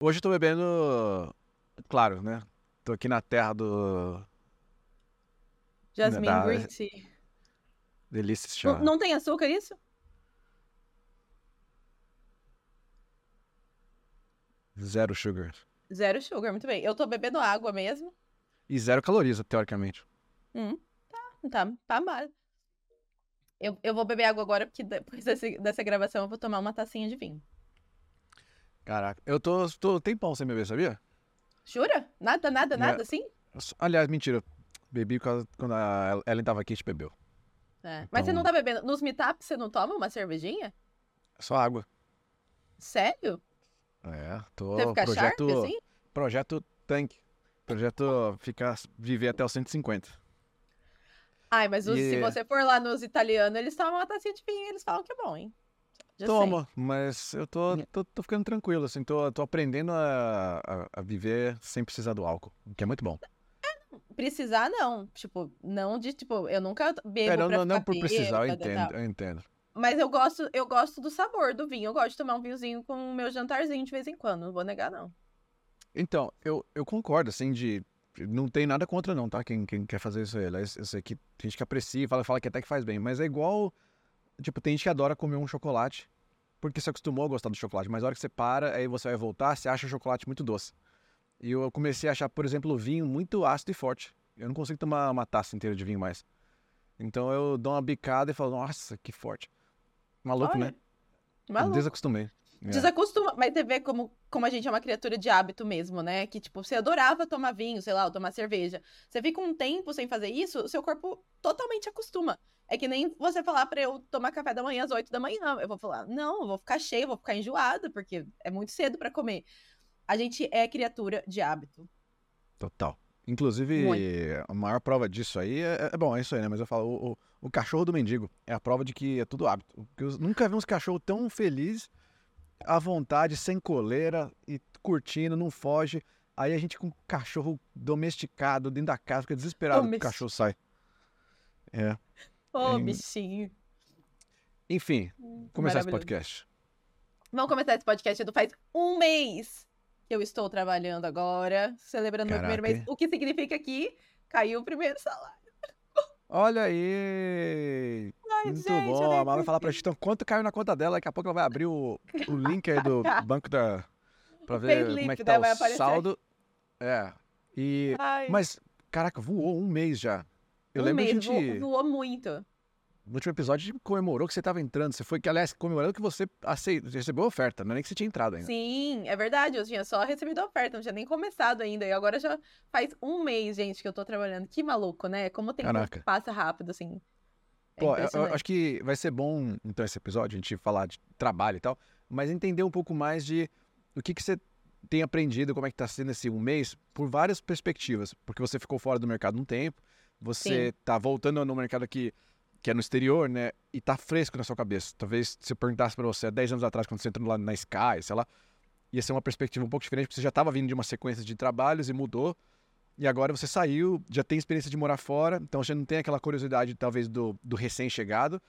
Hoje eu tô bebendo, claro, né? Tô aqui na terra do Jasmine da- Green Tea. Delícia Não, Chá. não tem açúcar isso? Zero sugar. Zero sugar, muito bem. Eu tô bebendo água mesmo. E zero calorias, teoricamente. Hum, tá, tá, tá mal. Eu, eu vou beber água agora, porque depois desse- dessa gravação eu vou tomar uma tacinha de vinho. Caraca, eu tô, tô tempão sem beber, sabia? Jura? Nada, nada, É. nada, assim? Eu só- Aliás, mentira. Bebi causa- quando a Ellen tava aqui, a gente bebeu. É. Mas você não Então- tá bebendo. Nos meetups você não toma uma cervejinha? Só água. Sério? É, tô. Você fica projeto, sharp, assim? projeto Tank. Projeto ficar, viver até os 150. Ai, mas os- se E- você for lá nos italianos, eles tomam uma tacinha de vinho e eles falam que é bom, hein? Já sei. Toma, mas eu tô, tô, tô ficando tranquilo, assim, tô, tô aprendendo a, a, a viver sem precisar do álcool, que é muito bom. Precisar, não. Tipo, não de, tipo, eu nunca bebo É, não, não, não por precisar, eu entendo, eu entendo. Mas eu gosto, eu gosto do sabor do vinho. Eu gosto de tomar um vinhozinho com o meu jantarzinho de vez em quando. Não vou negar, não. Então, eu, eu concordo, assim, de. Não tem nada contra, não, tá? Quem, quem quer fazer isso aí. Eu sei que tem gente que aprecia, fala, fala que até que faz bem, mas é igual. Tipo, tem gente que adora comer um chocolate, porque se acostumou a gostar do chocolate, mas a hora que você para, aí você vai voltar, você acha o chocolate muito doce. E eu comecei a achar, por exemplo, o vinho muito ácido e forte. Eu não consigo tomar uma taça inteira de vinho mais. Então eu dou uma bicada e falo, nossa, que forte. Maluco, Olha, né? Maluco. Desacostumei. É. Desacostuma, mas você vê como, como a gente é uma criatura de hábito mesmo, né? Que, tipo, você adorava tomar vinho, sei lá, ou tomar cerveja. Você fica um tempo sem fazer isso, o seu corpo totalmente acostuma. É que nem você falar pra eu tomar café da manhã às 8 da manhã. Eu vou falar, não, eu vou ficar cheia, eu vou ficar enjoada, porque é muito cedo pra comer. A gente é criatura de hábito. Total. Inclusive, Muito. a maior prova disso aí é, é- bom, é isso aí, né? Mas eu falo, o, o, o cachorro do mendigo é a prova de que é tudo hábito. Porque eu nunca vi uns cachorros tão felizes, à vontade, sem coleira e curtindo, não foge. Aí a gente com o cachorro domesticado dentro da casa, fica desesperado que o cachorro sai. É. Ô, Em- bichinho. Enfim, começar esse podcast. Vamos começar esse podcast, Edu. Faz um mês que eu estou trabalhando agora, celebrando meu primeiro Caraca, mês. O que significa que caiu o primeiro salário. Olha aí! Ai, Muito gente, bom. A Mara vai falar pra gente então quanto caiu na conta dela. Daqui a pouco ela vai abrir o, o link aí do banco da. Pra ver payslip, como é que tá o saldo. É. E. Ai, Mas, caraca, voou um mês já. Eu um lembro mês, a gente. voou, voou muito. No último episódio, a gente comemorou que você tava entrando. Você foi, que, aliás, comemorando que você aceitou, recebeu a oferta, não é nem que você tinha entrado ainda. Sim, é verdade. Eu tinha só recebido a oferta, não tinha nem começado ainda. E agora já faz um mês, gente, que eu tô trabalhando. Que maluco, né? Como o tempo passa rápido, assim. É Pô, eu- eu, acho que vai ser bom, então, esse episódio, a gente falar de trabalho e tal, mas entender um pouco mais de o que, que você tem aprendido, como é que tá sendo esse um mês, por várias perspectivas. Porque você ficou fora do mercado um tempo, você Sim. tá voltando no mercado que, que é no exterior, né? E tá fresco na sua cabeça. Talvez se eu perguntasse pra você há 10 anos atrás, quando você entrou lá na Sky, sei lá, ia ser uma perspectiva um pouco diferente, porque você já tava vindo de uma sequência de trabalhos e mudou. E agora você saiu, já tem experiência de morar fora, então você não tem aquela curiosidade, talvez, do, do recém-chegado.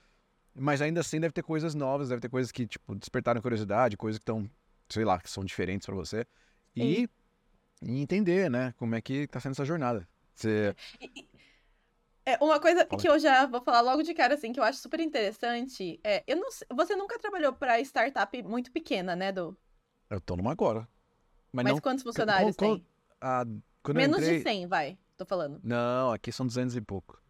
Mas ainda assim deve ter coisas novas, deve ter coisas que, tipo, despertaram curiosidade, coisas que estão, sei lá, que são diferentes pra você. E, e entender, né, como é que tá sendo essa jornada. Você... É, uma coisa que eu já vou falar logo de cara, assim, que eu acho super interessante, é, eu não você nunca trabalhou pra startup muito pequena, né, Du? Eu tô numa agora. Mas, Mas não... quantos funcionários qual- tem? ah, quando Menos entrei... de 100, vai, tô falando. Não, aqui são 200 e pouco.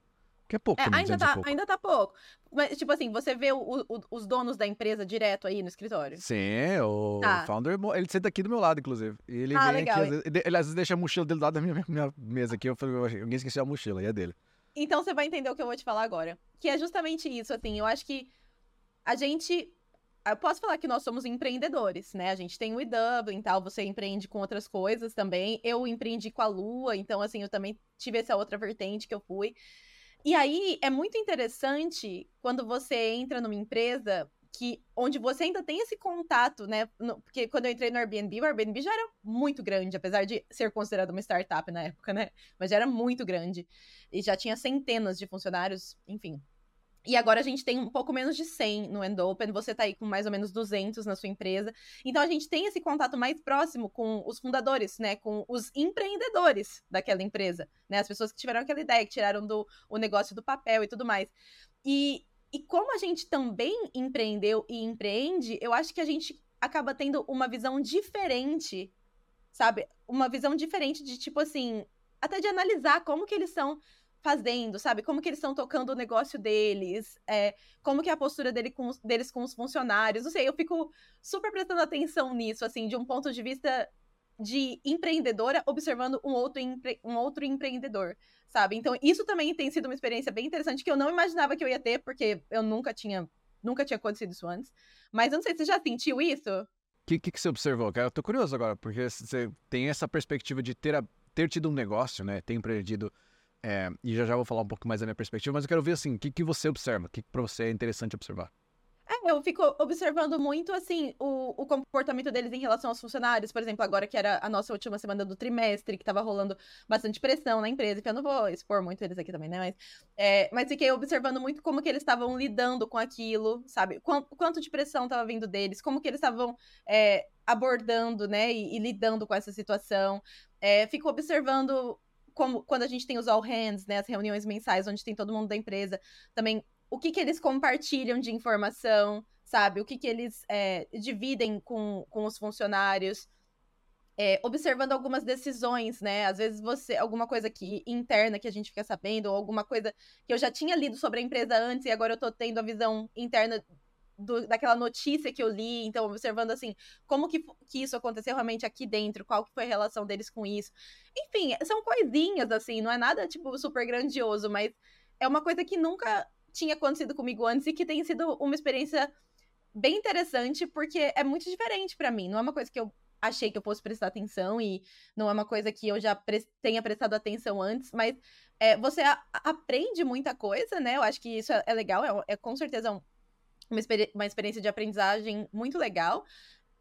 Que é pouco É, também, ainda 200 tá, pouco. ainda tá pouco. Mas, tipo assim, você vê o- o- os donos da empresa direto aí no escritório? Sim, o Tá. founder, ele senta aqui do meu lado, inclusive. E ele Ah, vem legal. aqui, às vezes, ele, ele às vezes deixa a mochila dele do lado da minha, minha mesa aqui. Eu falei, alguém esqueceu a mochila, e é dele. Então você vai entender o que eu vou te falar agora. Que é justamente isso, assim, eu acho que a gente. Eu posso falar que nós somos empreendedores, né? A gente tem o eDublin e tal, você empreende com outras coisas também. Eu empreendi com a Lua, então, assim, eu também tive essa outra vertente que eu fui. E aí é muito interessante quando você entra numa empresa que onde você ainda tem esse contato, né? No- porque quando eu entrei no Airbnb, o Airbnb já era muito grande, apesar de ser considerado uma startup na época, né? Mas já era muito grande. E já tinha centenas de funcionários, enfim. E agora a gente tem um pouco menos de 100 no Endopen, você tá aí com mais ou menos 200 na sua empresa. Então a gente tem esse contato mais próximo com os fundadores, né, com os empreendedores daquela empresa, né, as pessoas que tiveram aquela ideia, que tiraram do, o negócio do papel e tudo mais. E, e como a gente também empreendeu e empreende, eu acho que a gente acaba tendo uma visão diferente, sabe? Uma visão diferente de tipo assim, até de analisar como que eles são fazendo, sabe? Como que eles estão tocando o negócio deles, é, como que é a postura dele com, deles com os funcionários. Não sei, eu fico super prestando atenção nisso, assim, de um ponto de vista de empreendedora observando um outro, empre, um outro empreendedor, sabe? Então, isso também tem sido uma experiência bem interessante que eu não imaginava que eu ia ter, porque eu nunca tinha, nunca tinha acontecido isso antes. Mas eu não sei, você já sentiu isso? O que, que, que, você observou? Eu tô curioso agora, porque você tem essa perspectiva de ter, a, ter tido um negócio, né? Ter empreendido é, e já já vou falar um pouco mais da minha perspectiva, mas eu quero ver assim, o que, que você observa? O que, que para você é interessante observar? Eu fico observando muito, assim, o, o comportamento deles em relação aos funcionários. Por exemplo, agora que era a nossa última semana do trimestre, que tava rolando bastante pressão na empresa, que eu não vou expor muito eles aqui também, né? Mas, é, mas fiquei observando muito como que eles estavam lidando com aquilo, sabe? Quanto, quanto de pressão tava vindo deles, como que eles estavam é, abordando, né? E, e, lidando com essa situação. É, fico observando como quando a gente tem os all hands, né, as reuniões mensais onde tem todo mundo da empresa, também o que que eles compartilham de informação, sabe? O que que eles é, dividem com, com os funcionários. É, observando algumas decisões, né? Às vezes você, alguma coisa que interna que a gente fica sabendo, ou alguma coisa que eu já tinha lido sobre a empresa antes e agora eu tô tendo a visão interna do, daquela notícia que eu li, então observando assim, como que, que isso aconteceu realmente aqui dentro, qual que foi a relação deles com isso. Enfim, são coisinhas assim, não é nada tipo super grandioso, mas é uma coisa que nunca tinha acontecido comigo antes e que tem sido uma experiência bem interessante porque é muito diferente para mim, não é uma coisa que eu achei que eu fosse prestar atenção e não é uma coisa que eu já pre tenha prestado atenção antes, mas é, você aprende muita coisa, né? Eu acho que isso é, é legal, é, é com certeza um, uma, experi uma experiência de aprendizagem muito legal.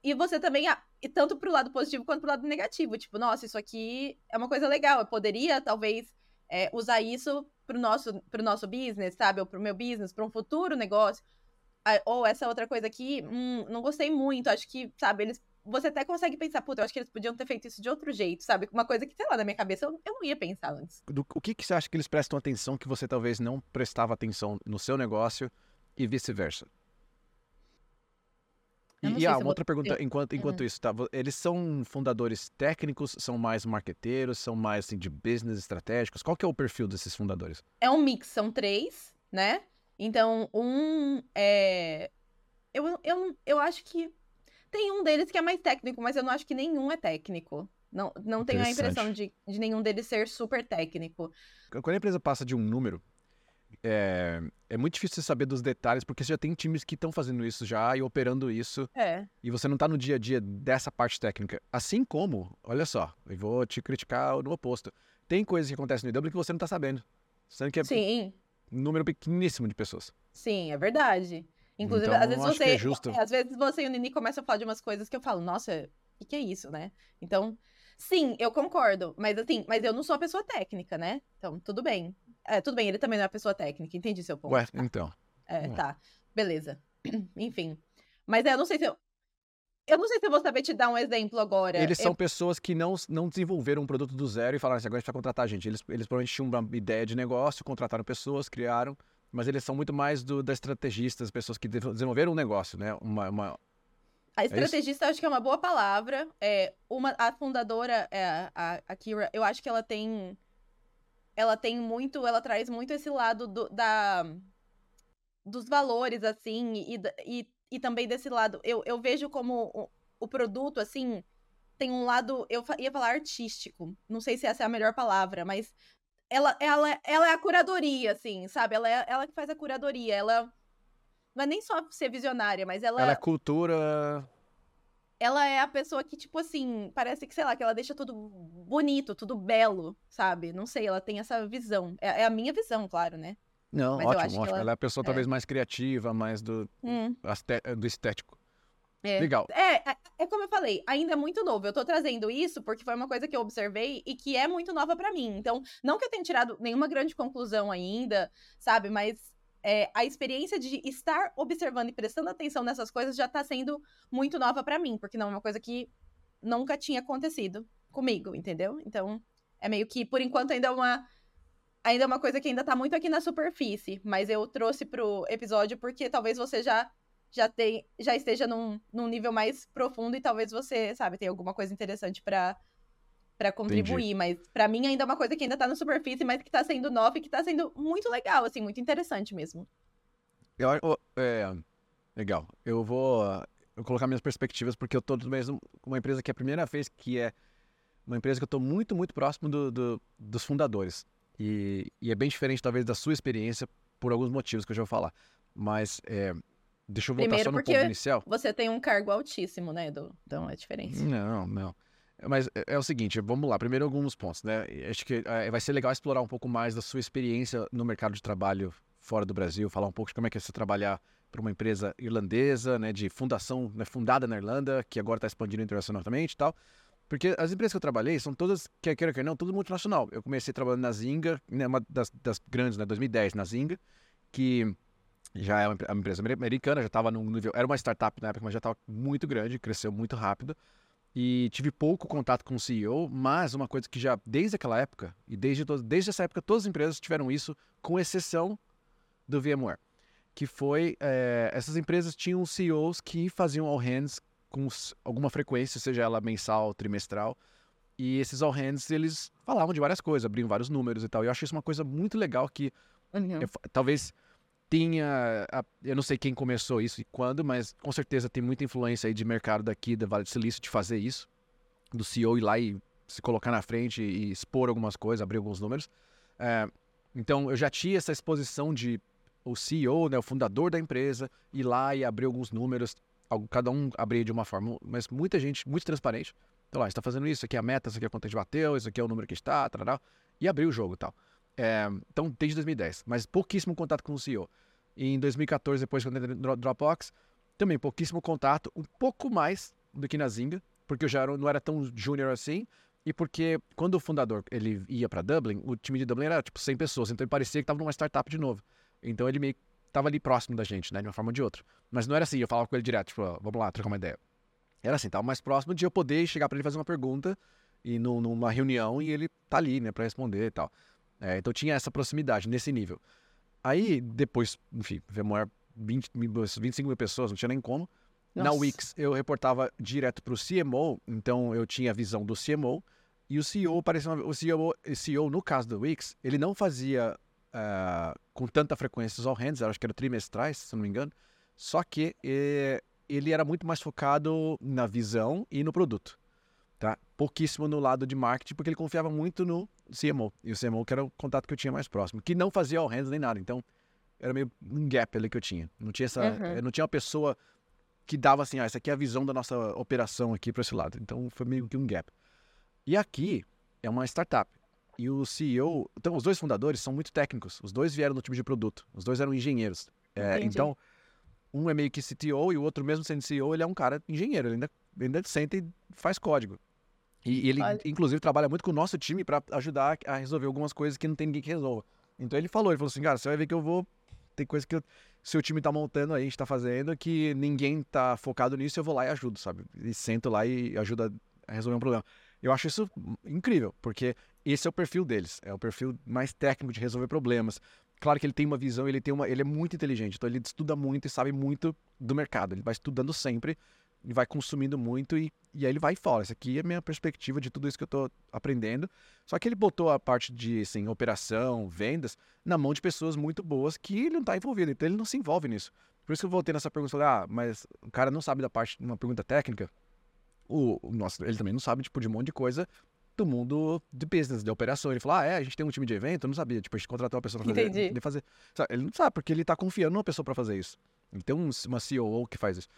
E você também, tanto pro lado positivo quanto pro lado negativo. Tipo, nossa, isso aqui é uma coisa legal. Eu poderia, talvez, é, usar isso pro nosso, pro nosso business, sabe? Ou pro meu business, para um futuro negócio. Ou essa outra coisa aqui, hum, não gostei muito. Acho que, sabe, eles. Você até consegue pensar, puta, eu acho que eles podiam ter feito isso de outro jeito, sabe? Uma coisa que, sei lá, na minha cabeça eu, eu não ia pensar antes. Do, o que, que você acha que eles prestam atenção que você talvez não prestava atenção no seu negócio e vice-versa? E, e ah, uma outra pergunta, enquanto, enquanto uhum. isso, tá? Eles são fundadores técnicos, são mais marqueteiros, são mais assim, de business estratégicos? Qual que é o perfil desses fundadores? É um mix, são três, né? Então, um é. Eu, eu, eu acho que tem um deles que é mais técnico, mas eu não acho que nenhum é técnico. Não, não tenho a impressão de, de nenhum deles ser super técnico. Quando a empresa passa de um número, é, é muito difícil você saber dos detalhes, porque você já tem times que estão fazendo isso já e operando isso. É. E você não está no dia a dia dessa parte técnica. Assim como, olha só, eu vou te criticar no oposto. Tem coisas que acontecem no IW que você não está sabendo. Sendo que é Sim. um número pequeníssimo de pessoas. Sim, é verdade. Inclusive, então, às vezes você. É justo... às vezes você e o Nini começam a falar de umas coisas que eu falo, nossa, o que, que é isso, né? Então, sim, eu concordo. Mas assim, mas eu não sou a pessoa técnica, né? Então, tudo bem. É, tudo bem, ele também não é pessoa técnica, entendi seu ponto. Ué, então. É, Ué. tá. Beleza. Enfim. Mas é, eu não sei se eu. Eu não sei se eu vou saber te dar um exemplo agora. Eles eu... são pessoas que não, não desenvolveram um produto do zero e falaram assim, agora a gente vai contratar gente. Eles, eles provavelmente tinham uma ideia de negócio, contrataram pessoas, criaram, mas eles são muito mais do, da estrategistas, pessoas que desenvolveram um negócio, né? Uma, uma... A é estrategista, é acho que é uma boa palavra. É, uma, a fundadora, é, a, a Kira, eu acho que ela tem ela tem muito, ela traz muito esse lado do, da dos valores, assim, e, e, e também desse lado. Eu, eu vejo como o, o produto, assim, tem um lado, eu ia falar artístico, não sei se essa é a melhor palavra, mas ela, ela, ela é a curadoria, assim, sabe? Ela é ela que faz a curadoria, ela não é nem só ser visionária, mas ela... Ela é cultura ela é a pessoa que, tipo assim, parece que, sei lá, que ela deixa tudo bonito, tudo belo, sabe? Não sei, ela tem essa visão. É, é a minha visão, claro, né? Não, Mas ótimo, ótimo. Ela... ela... é a pessoa é. talvez mais criativa, mais do, hum. do estético. É. Legal. É, é, é, como eu falei, ainda é muito novo. Eu tô trazendo isso porque foi uma coisa que eu observei e que é muito nova para mim. Então, não que eu tenha tirado nenhuma grande conclusão ainda, sabe? Mas é, a experiência de estar observando e prestando atenção nessas coisas já tá sendo muito nova para mim, porque não é uma coisa que nunca tinha acontecido comigo, entendeu? Então, é meio que, por enquanto, ainda é uma. Ainda é uma coisa que ainda tá muito aqui na superfície, mas eu trouxe pro episódio porque talvez você já já, tem, já esteja num, num nível mais profundo e talvez você, sabe, tenha alguma coisa interessante para para contribuir, Entendi. mas para mim ainda é uma coisa que ainda tá na superfície, mas que tá sendo nova e que tá sendo muito legal, assim, muito interessante mesmo. Eu, é, legal. Eu vou, eu colocar minhas perspectivas porque eu tô mesmo uma empresa que é a primeira vez que é uma empresa que eu tô muito, muito próximo do, do, dos fundadores. E, e, é bem diferente, talvez, da sua experiência por alguns motivos que eu já vou falar. Mas é, deixa eu voltar Primeiro só no ponto inicial. Você tem um cargo altíssimo, né, Edu? Então é diferente. Não, não. Mas é, é o seguinte, vamos lá. Primeiro alguns pontos, né? Acho que é, vai ser legal explorar um pouco mais da sua experiência no mercado de trabalho fora do Brasil, falar um pouco de como é que é você trabalhar para uma empresa irlandesa, né, de fundação, né, fundada na Irlanda, que agora está expandindo internacionalmente e tal. Porque as empresas que eu trabalhei são todas, quer queira, quer não, tudo multinacional. Eu comecei trabalhando na Zinga, né, uma das, das grandes, né, 2010, na Zinga, que já é uma empresa americana, já estava num nível, era uma startup na época, mas já estava muito grande, cresceu muito rápido e tive pouco contato com o CEO, mas uma coisa que já desde aquela época e desde, desde essa época todas as empresas tiveram isso, com exceção do VMware, que foi é, essas empresas tinham CEOs que faziam all hands com alguma frequência, seja ela mensal, trimestral, e esses all hands eles falavam de várias coisas, abriam vários números e tal. E eu acho isso uma coisa muito legal que uhum. eu, talvez tinha. Eu não sei quem começou isso e quando, mas com certeza tem muita influência aí de mercado daqui da Vale do Silício de fazer isso. Do CEO ir lá e se colocar na frente e expor algumas coisas, abrir alguns números. É, então eu já tinha essa exposição de o CEO, né, o fundador da empresa, ir lá e abrir alguns números. Cada um abria de uma forma, mas muita gente, muito transparente. Então lá, está fazendo isso, aqui é a meta, isso aqui é quanto a gente bateu, isso aqui é o número que está, tal, e abriu o jogo e tal. É, então, desde 2010, mas pouquíssimo contato com o CEO. E em 2014, depois quando eu entrei no Dropbox, também pouquíssimo contato, um pouco mais do que na Zinga, porque eu já não era tão júnior assim, e porque quando o fundador ele ia para Dublin, o time de Dublin era tipo 100 pessoas, então ele parecia que estava numa startup de novo. Então ele meio estava ali próximo da gente, né, de uma forma ou de outra. Mas não era assim, eu falava com ele direto, tipo, vamos lá, trocar uma ideia. Era assim, estava mais próximo de eu poder chegar para ele fazer uma pergunta e numa reunião e ele tá ali, né, para responder e tal. É, então tinha essa proximidade nesse nível. Aí, depois, enfim, VMware, 20, 25 mil pessoas, não tinha nem como. Nossa. Na Wix, eu reportava direto para o CMO, então eu tinha a visão do CMO. E o CEO, parecia uma, o CEO, CEO, no caso do Wix, ele não fazia uh, com tanta frequência os all hands, acho que era trimestrais, se não me engano. Só que eh, ele era muito mais focado na visão e no produto. Pouquíssimo no lado de marketing, porque ele confiava muito no CMO. E o CMO que era o contato que eu tinha mais próximo, que não fazia all hands nem nada. Então, era meio um gap ali que eu tinha. Não tinha essa, uhum. eu não tinha uma pessoa que dava assim, ah, essa aqui é a visão da nossa operação aqui para esse lado. Então, foi meio que um gap. E aqui é uma startup. E o CEO, então os dois fundadores são muito técnicos. Os dois vieram do time de produto. Os dois eram engenheiros. É, então, um é meio que CTO e o outro mesmo sendo CEO, ele é um cara engenheiro. Ele ainda, ainda senta e faz código. E, ele, Olha. inclusive, trabalha muito com o nosso time para ajudar a resolver algumas coisas que não tem ninguém que resolva. Então ele falou, ele falou assim, cara, você vai ver que eu vou. Tem coisa que o seu time tá montando aí, a gente tá fazendo, que ninguém tá focado nisso, eu vou lá e ajudo, sabe? E sento lá e ajuda a resolver um problema. Eu acho isso incrível, porque esse é o perfil deles, é o perfil mais técnico de resolver problemas. Claro que ele tem uma visão, ele tem uma, ele é muito inteligente, então ele estuda muito e sabe muito do mercado. Ele vai estudando sempre e vai consumindo muito e, e aí ele vai fora. Essa aqui é a minha perspectiva de tudo isso que eu estou aprendendo. Só que ele botou a parte de assim, operação, vendas, na mão de pessoas muito boas que ele não está envolvido, então ele não se envolve nisso. Por isso que eu voltei nessa pergunta, falei, ah, mas o cara não sabe da parte, uma pergunta técnica. O, o nosso, ele também não sabe, tipo, de um monte de coisa do mundo de business, de operação. Ele falou, ah, é, a gente tem um time de evento, eu não sabia. Tipo, a gente contratou uma pessoa para fazer, Entendi. fazer. Ele não sabe, porque ele está confiando numa pessoa para fazer isso. Ele tem uma CEO que faz isso.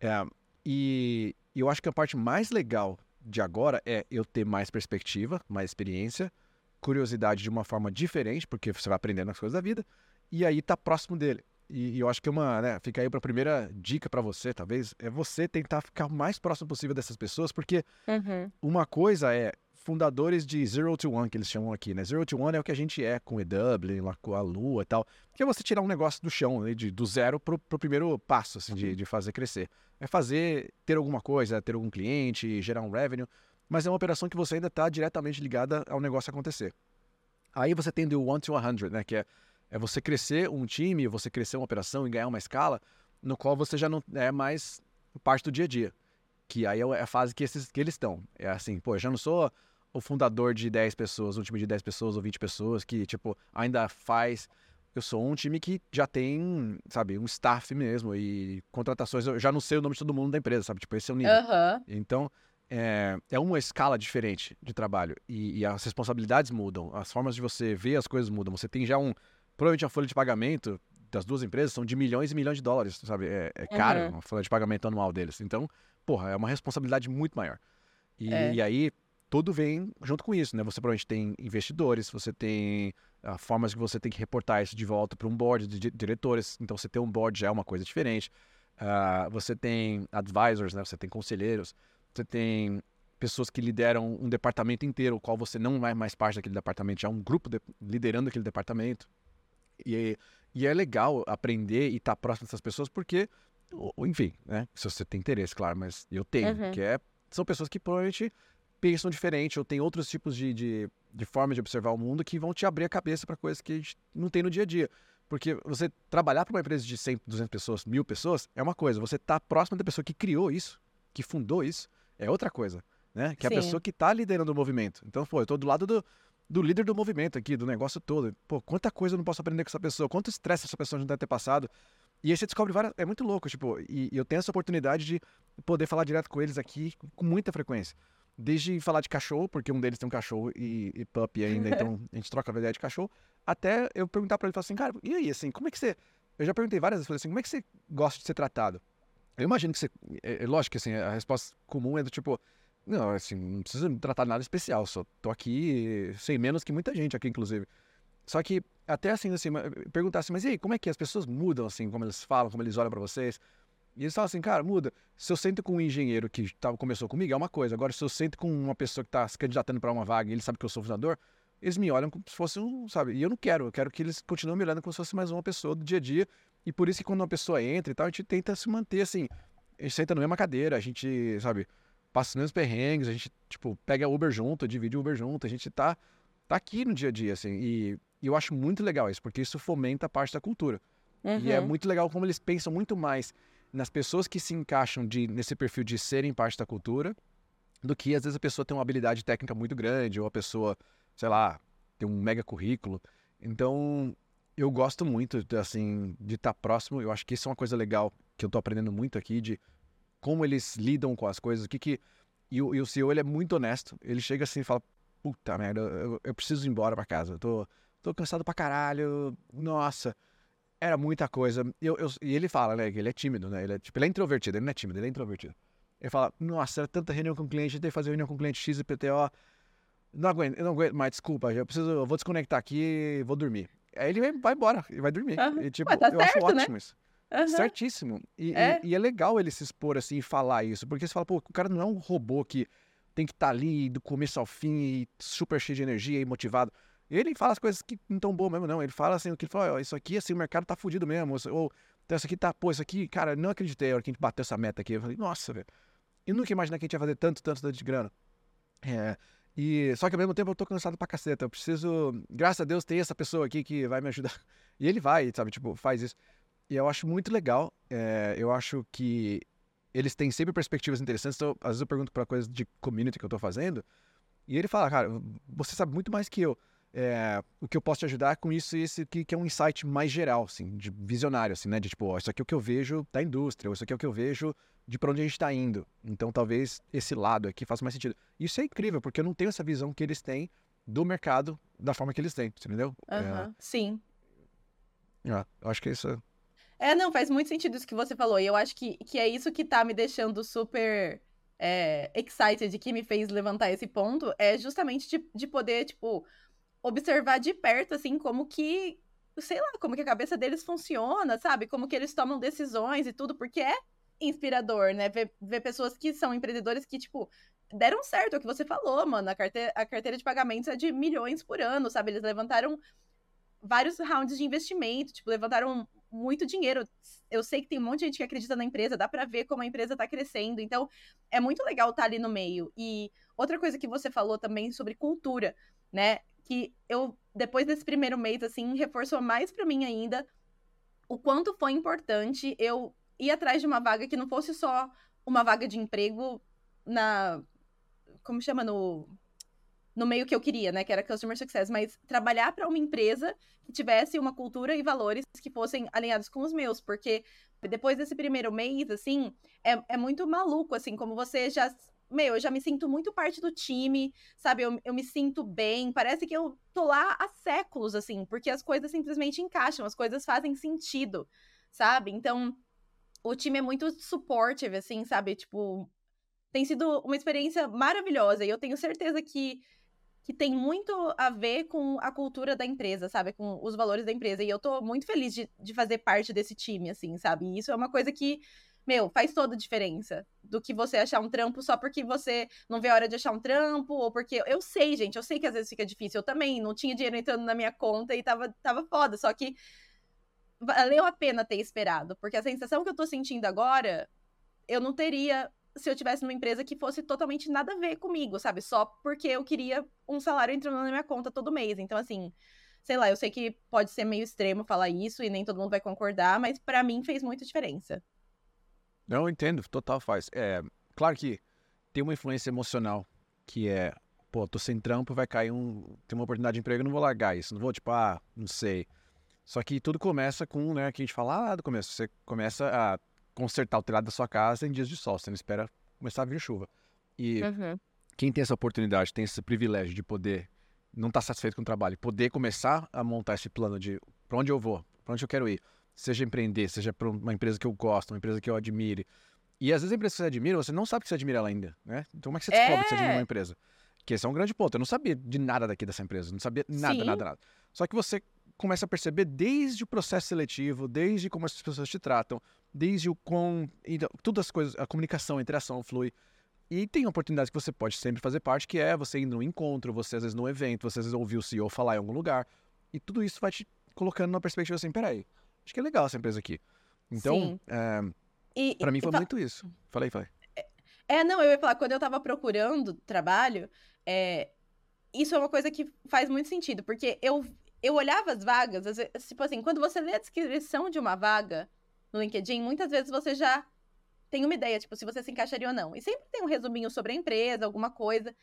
É, e eu acho que a parte mais legal de agora é eu ter mais perspectiva, mais experiência, curiosidade de uma forma diferente, porque você vai aprendendo as coisas da vida, e aí tá próximo dele. E, e eu acho que uma, né, fica aí para a primeira dica para você, talvez, é você tentar ficar o mais próximo possível dessas pessoas, porque uhum. uma coisa é fundadores de Zero to One, que eles chamam aqui, né? Zero to One é o que a gente é com o EW, lá com a Lua e tal. Que é você tirar um negócio do chão, né? de, do zero pro, pro primeiro passo, assim, de, de fazer crescer. É fazer, ter alguma coisa, ter algum cliente, gerar um revenue, mas é uma operação que você ainda está diretamente ligada ao negócio acontecer. Aí você tem do one to 100, né? Que é, é você crescer um time, você crescer uma operação e ganhar uma escala, no qual você já não é mais parte do dia a dia. Que aí é a fase que, esses, que eles estão. É assim, pô, eu já não sou o fundador de 10 pessoas, um time de 10 pessoas ou 20 pessoas que, tipo, ainda faz. Eu sou um time que já tem, sabe, um staff mesmo e contratações. Eu já não sei o nome de todo mundo da empresa, sabe? Tipo, esse é o nível. Uhum. Então, é, é uma escala diferente de trabalho e, e, as responsabilidades mudam, as formas de você ver as coisas mudam. Você tem já um. Provavelmente a folha de pagamento das duas empresas são de milhões e milhões de dólares, sabe? É, é caro uhum. a folha de pagamento anual deles. Então, porra, é uma responsabilidade muito maior. E, é. e aí, tudo vem junto com isso, né? Você provavelmente tem investidores, você tem uh, formas que você tem que reportar isso de volta para um board de diretores. Então, você ter um board já é uma coisa diferente. Uh, você tem advisors, né? Você tem conselheiros. Você tem pessoas que lideram um departamento inteiro, o qual você não é mais parte daquele departamento, já é um grupo de, liderando aquele departamento. E, e é legal aprender e estar tá próximo dessas pessoas, porque, enfim, né? Se você tem interesse, claro, mas eu tenho, uhum. que é, são pessoas que provavelmente pensam diferente ou têm outros tipos de, de, de formas de observar o mundo que vão te abrir a cabeça para coisas que a gente não tem no dia a dia. Porque você trabalhar para uma empresa de 100, 200 pessoas, mil pessoas, é uma coisa. Você está próximo da pessoa que criou isso, que fundou isso, é outra coisa. Né? Que é a pessoa que está liderando o movimento. Então, pô, eu estou do lado do, do líder do movimento aqui, do negócio todo. Pô, quanta coisa eu não posso aprender com essa pessoa, quanto estresse essa pessoa não deve ter passado. E aí você descobre várias. É muito louco, tipo, e, e eu tenho essa oportunidade de poder falar direto com eles aqui com muita frequência. Desde falar de cachorro, porque um deles tem um cachorro e, e puppy ainda, então a gente troca a ideia de cachorro, até eu perguntar para ele, falar assim, cara, e aí, assim, como é que você... Eu já perguntei várias vezes, falei assim, como é que você gosta de ser tratado? Eu imagino que você... É, é lógico que, assim, a resposta comum é do tipo, não, assim, não precisa me tratar nada especial, só tô aqui, sei menos que muita gente aqui, inclusive. Só que, até assim, assim, perguntar assim, mas e aí, como é que as pessoas mudam, assim, como eles falam, como eles olham para vocês? E eles falam assim, cara, muda. Se eu sento com um engenheiro que tá, começou comigo, é uma coisa. Agora, se eu sento com uma pessoa que está se candidatando para uma vaga e ele sabe que eu sou fundador, eles me olham como se fosse um, sabe? E eu não quero, eu quero que eles continuem me olhando como se fosse mais uma pessoa do dia a dia. E por isso que quando uma pessoa entra e tal, a gente tenta se manter assim. A gente senta na mesma cadeira, a gente, sabe, passa os mesmos perrengues, a gente, tipo, pega Uber junto, divide Uber junto, a gente tá, tá aqui no dia a dia, assim. E, e eu acho muito legal isso, porque isso fomenta a parte da cultura. Uhum. E é uhum. muito legal como eles pensam muito mais nas pessoas que se encaixam de, nesse perfil de serem parte da cultura, do que às vezes a pessoa tem uma habilidade técnica muito grande, ou a pessoa, sei lá, tem um mega currículo. Então, eu gosto muito, assim, de estar tá próximo. Eu acho que isso é uma coisa legal que eu estou aprendendo muito aqui, de como eles lidam com as coisas, o que que... E o, e o CEO, ele é muito honesto. Ele chega assim e fala, puta merda, eu, eu preciso ir embora para casa. Eu tô, tô cansado pra caralho, nossa era muita coisa. Eu, eu, e ele fala, né, que ele é tímido, né? Ele é, tipo, ele é introvertido, ele não é tímido, ele é introvertido. Ele fala, nossa, era tanta reunião com o cliente, que fazer reunião com o cliente X e PTO. Não aguento, eu não aguento mais, desculpa, eu preciso, eu vou desconectar aqui e vou dormir. Aí ele vai, embora, e vai dormir. Uhum. E, tipo, tá eu certo, acho né? ótimo isso. Uhum. Certíssimo. E é. E, e é legal ele se expor assim e falar isso, porque você fala, pô, o cara não é um robô que tem que estar tá ali do começo ao fim e super cheio de energia e motivado. Ele fala as coisas que não tão boas mesmo, não. Ele fala assim, o que ele fala, isso aqui, assim, o mercado tá fudido mesmo. Ou, então, isso aqui tá, pô, isso aqui, cara, não acreditei a hora que a gente bateu essa meta aqui. Eu falei, nossa, velho. Eu nunca imaginei que a gente ia fazer tanto, tanto, tanto de grana. É, e, só que ao mesmo tempo eu tô cansado pra caceta. Eu preciso, graças a Deus, ter essa pessoa aqui que vai me ajudar. E ele vai, sabe, tipo, faz isso. E eu acho muito legal. É, eu acho que eles têm sempre perspectivas interessantes. Então, às vezes eu pergunto pra coisas de community que eu tô fazendo. E ele fala, cara, você sabe muito mais que eu é, o que eu posso te ajudar com isso esse que, que é um insight mais geral, assim, de visionário, assim, né? De tipo, ó, isso aqui é o que eu vejo da indústria, ou isso aqui é o que eu vejo de para onde a gente está indo. Então, talvez esse lado aqui faça mais sentido. Isso é incrível, porque eu não tenho essa visão que eles têm do mercado da forma que eles têm, entendeu? Uhum, é... Sim. É, eu acho que isso. É, não, faz muito sentido isso que você falou. E eu acho que, que é isso que tá me deixando super é, excited, que me fez levantar esse ponto. É justamente de, de poder, tipo, observar de perto, assim, como que, sei lá, como que a cabeça deles funciona, sabe? Como que eles tomam decisões e tudo, porque é inspirador, né? Ver, ver pessoas que são empreendedores que, tipo, deram certo, é o que você falou, mano. A carteira, a carteira de pagamentos é de milhões por ano, sabe? Eles levantaram vários rounds de investimento, tipo, levantaram muito dinheiro. Eu sei que tem um monte de gente que acredita na empresa, dá para ver como a empresa tá crescendo. Então, é muito legal estar tá ali no meio. E outra coisa que você falou também sobre cultura, né? Que eu, depois desse primeiro mês, assim, reforçou mais para mim ainda o quanto foi importante eu ir atrás de uma vaga que não fosse só uma vaga de emprego na. Como chama? No no meio que eu queria, né, que era customer success, mas trabalhar para uma empresa que tivesse uma cultura e valores que fossem alinhados com os meus, porque depois desse primeiro mês, assim, é, é muito maluco, assim, como você já meu, eu já me sinto muito parte do time, sabe? Eu, eu me sinto bem. Parece que eu tô lá há séculos, assim, porque as coisas simplesmente encaixam, as coisas fazem sentido, sabe? Então, o time é muito supportive, assim, sabe? Tipo, tem sido uma experiência maravilhosa e eu tenho certeza que que tem muito a ver com a cultura da empresa, sabe? Com os valores da empresa. E eu tô muito feliz de, de fazer parte desse time, assim, sabe? E isso é uma coisa que, meu, faz toda a diferença do que você achar um trampo só porque você não vê a hora de achar um trampo, ou porque. Eu sei, gente, eu sei que às vezes fica difícil. Eu também não tinha dinheiro entrando na minha conta e tava, tava foda. Só que valeu a pena ter esperado, porque a sensação que eu tô sentindo agora, eu não teria se eu tivesse numa empresa que fosse totalmente nada a ver comigo, sabe? Só porque eu queria um salário entrando na minha conta todo mês. Então, assim, sei lá, eu sei que pode ser meio extremo falar isso e nem todo mundo vai concordar, mas para mim fez muita diferença. Não, eu entendo, total faz. É, claro que tem uma influência emocional, que é, pô, tô sem trampo, vai cair um. Tem uma oportunidade de emprego, eu não vou largar isso. Não vou, tipo, ah, não sei. Só que tudo começa com, né, que a gente fala lá do começo. Você começa a consertar o telhado da sua casa em dias de sol, você não espera começar a vir chuva. E uhum. quem tem essa oportunidade, tem esse privilégio de poder não estar tá satisfeito com o trabalho, poder começar a montar esse plano de para onde eu vou, para onde eu quero ir, seja empreender, seja para uma empresa que eu gosto, uma empresa que eu admire. E às vezes a empresa que você admira, você não sabe que você admira ela ainda, né? Então como é que você descobre é... que você admira uma é. empresa? Que esse é um grande ponto. Eu não sabia de nada daqui dessa empresa, não sabia nada, Sim. nada, nada. Só que você começa a perceber desde o processo seletivo, desde como as pessoas te tratam, desde o com todas as coisas, a comunicação, a interação flui. E tem oportunidades que você pode sempre fazer parte, que é você ir num encontro, você às vezes num evento, você às vezes ouvir o CEO falar em algum lugar. E tudo isso vai te colocando numa perspectiva assim, peraí, acho que é legal essa empresa aqui. Então, é, para mim foi muito isso. Falei, falei. É, é, não, eu ia falar, quando eu tava procurando trabalho, é, isso é uma coisa que faz muito sentido, porque eu, eu olhava as vagas, vezes, tipo assim, quando você lê a descrição de uma vaga, no LinkedIn, muitas vezes você já tem uma ideia, tipo, se você se encaixaria ou não. E sempre tem um resuminho sobre a empresa, alguma coisa.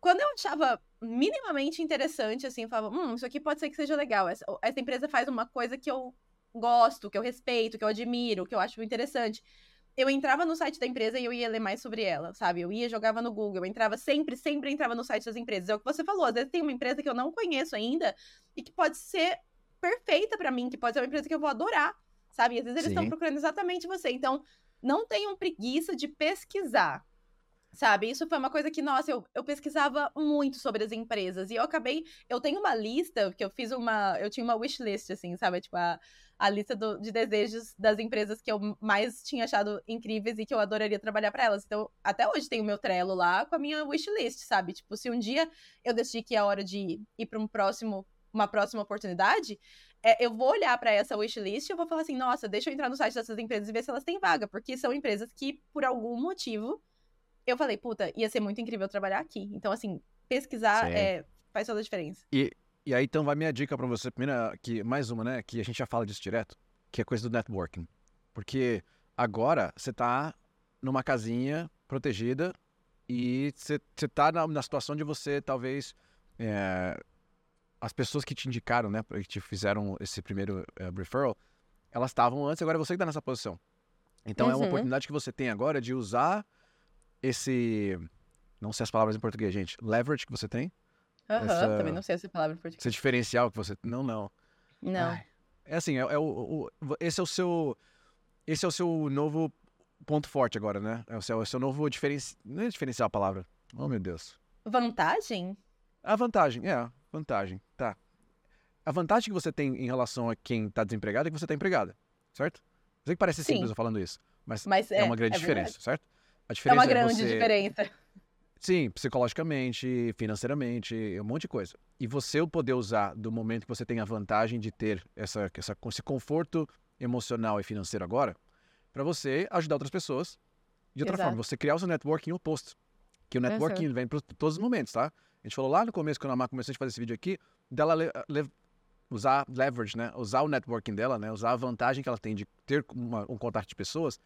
Quando eu achava minimamente interessante, assim, eu falava, hum, isso aqui pode ser que seja legal. Essa, essa empresa faz uma coisa que eu gosto, que eu respeito, que eu admiro, que eu acho interessante. Eu entrava no site da empresa e eu ia ler mais sobre ela, sabe? Eu ia, jogava no Google, eu entrava sempre, sempre entrava no site das empresas. É o que você falou, às vezes tem uma empresa que eu não conheço ainda e que pode ser perfeita para mim, que pode ser uma empresa que eu vou adorar sabe? Às vezes eles estão procurando exatamente você. Então, não tenham preguiça de pesquisar, sabe? Isso foi uma coisa que, nossa, eu, eu pesquisava muito sobre as empresas e eu acabei. Eu tenho uma lista, que eu fiz uma. Eu tinha uma wishlist, assim, sabe? Tipo, a, a lista do, de desejos das empresas que eu mais tinha achado incríveis e que eu adoraria trabalhar para elas. Então, até hoje tem o meu Trello lá com a minha wishlist, sabe? Tipo, se um dia eu decidir que é hora de ir para um próximo uma próxima oportunidade, é, eu vou olhar para essa wishlist e eu vou falar assim, nossa, deixa eu entrar no site dessas empresas e ver se elas têm vaga, porque são empresas que, por algum motivo, eu falei, puta, ia ser muito incrível trabalhar aqui. Então, assim, pesquisar é, faz toda a diferença. E, e aí, então, vai minha dica para você, primeira, que mais uma, né, que a gente já fala disso direto, que é coisa do networking. Porque agora você tá numa casinha protegida e você, você tá na, na situação de você, talvez, é, as pessoas que te indicaram, né, que te fizeram esse primeiro uh, referral, elas estavam antes, agora é você que está nessa posição. Então uhum. é uma uhum. oportunidade que você tem agora de usar esse, não sei as palavras em português, gente, leverage que você tem. Aham, uhum, também não sei essa palavra em português. Esse diferencial que você, não, não. Não. Ai, é assim, é, é o, o, esse é o seu, esse é o seu novo ponto forte agora, né? É o seu, é o seu novo diferencial, não é diferencial a palavra. Oh, meu Deus. Vantagem? A vantagem, é. Vantagem, tá. A vantagem que você tem em relação a quem está desempregado é que você está empregada, certo? Eu sei que parece simples eu falando isso, mas, mas é, é, uma grande é diferença, certo? A diferença é uma grande é você... diferença. Sim, psicologicamente, financeiramente, um monte de coisa. E você o poder usar do momento que você tem a vantagem de ter essa, essa, esse conforto emocional e financeiro agora, para você ajudar outras pessoas de outra Exato. forma. Você criar o seu networking oposto. Que o networking vem para todos os momentos, tá? A gente falou lá no começo, quando a Mar começou a fazer esse vídeo aqui, dela le, le, usar leverage, né? Usar o networking dela, né? Usar a vantagem que ela tem de ter uma, um contato de pessoas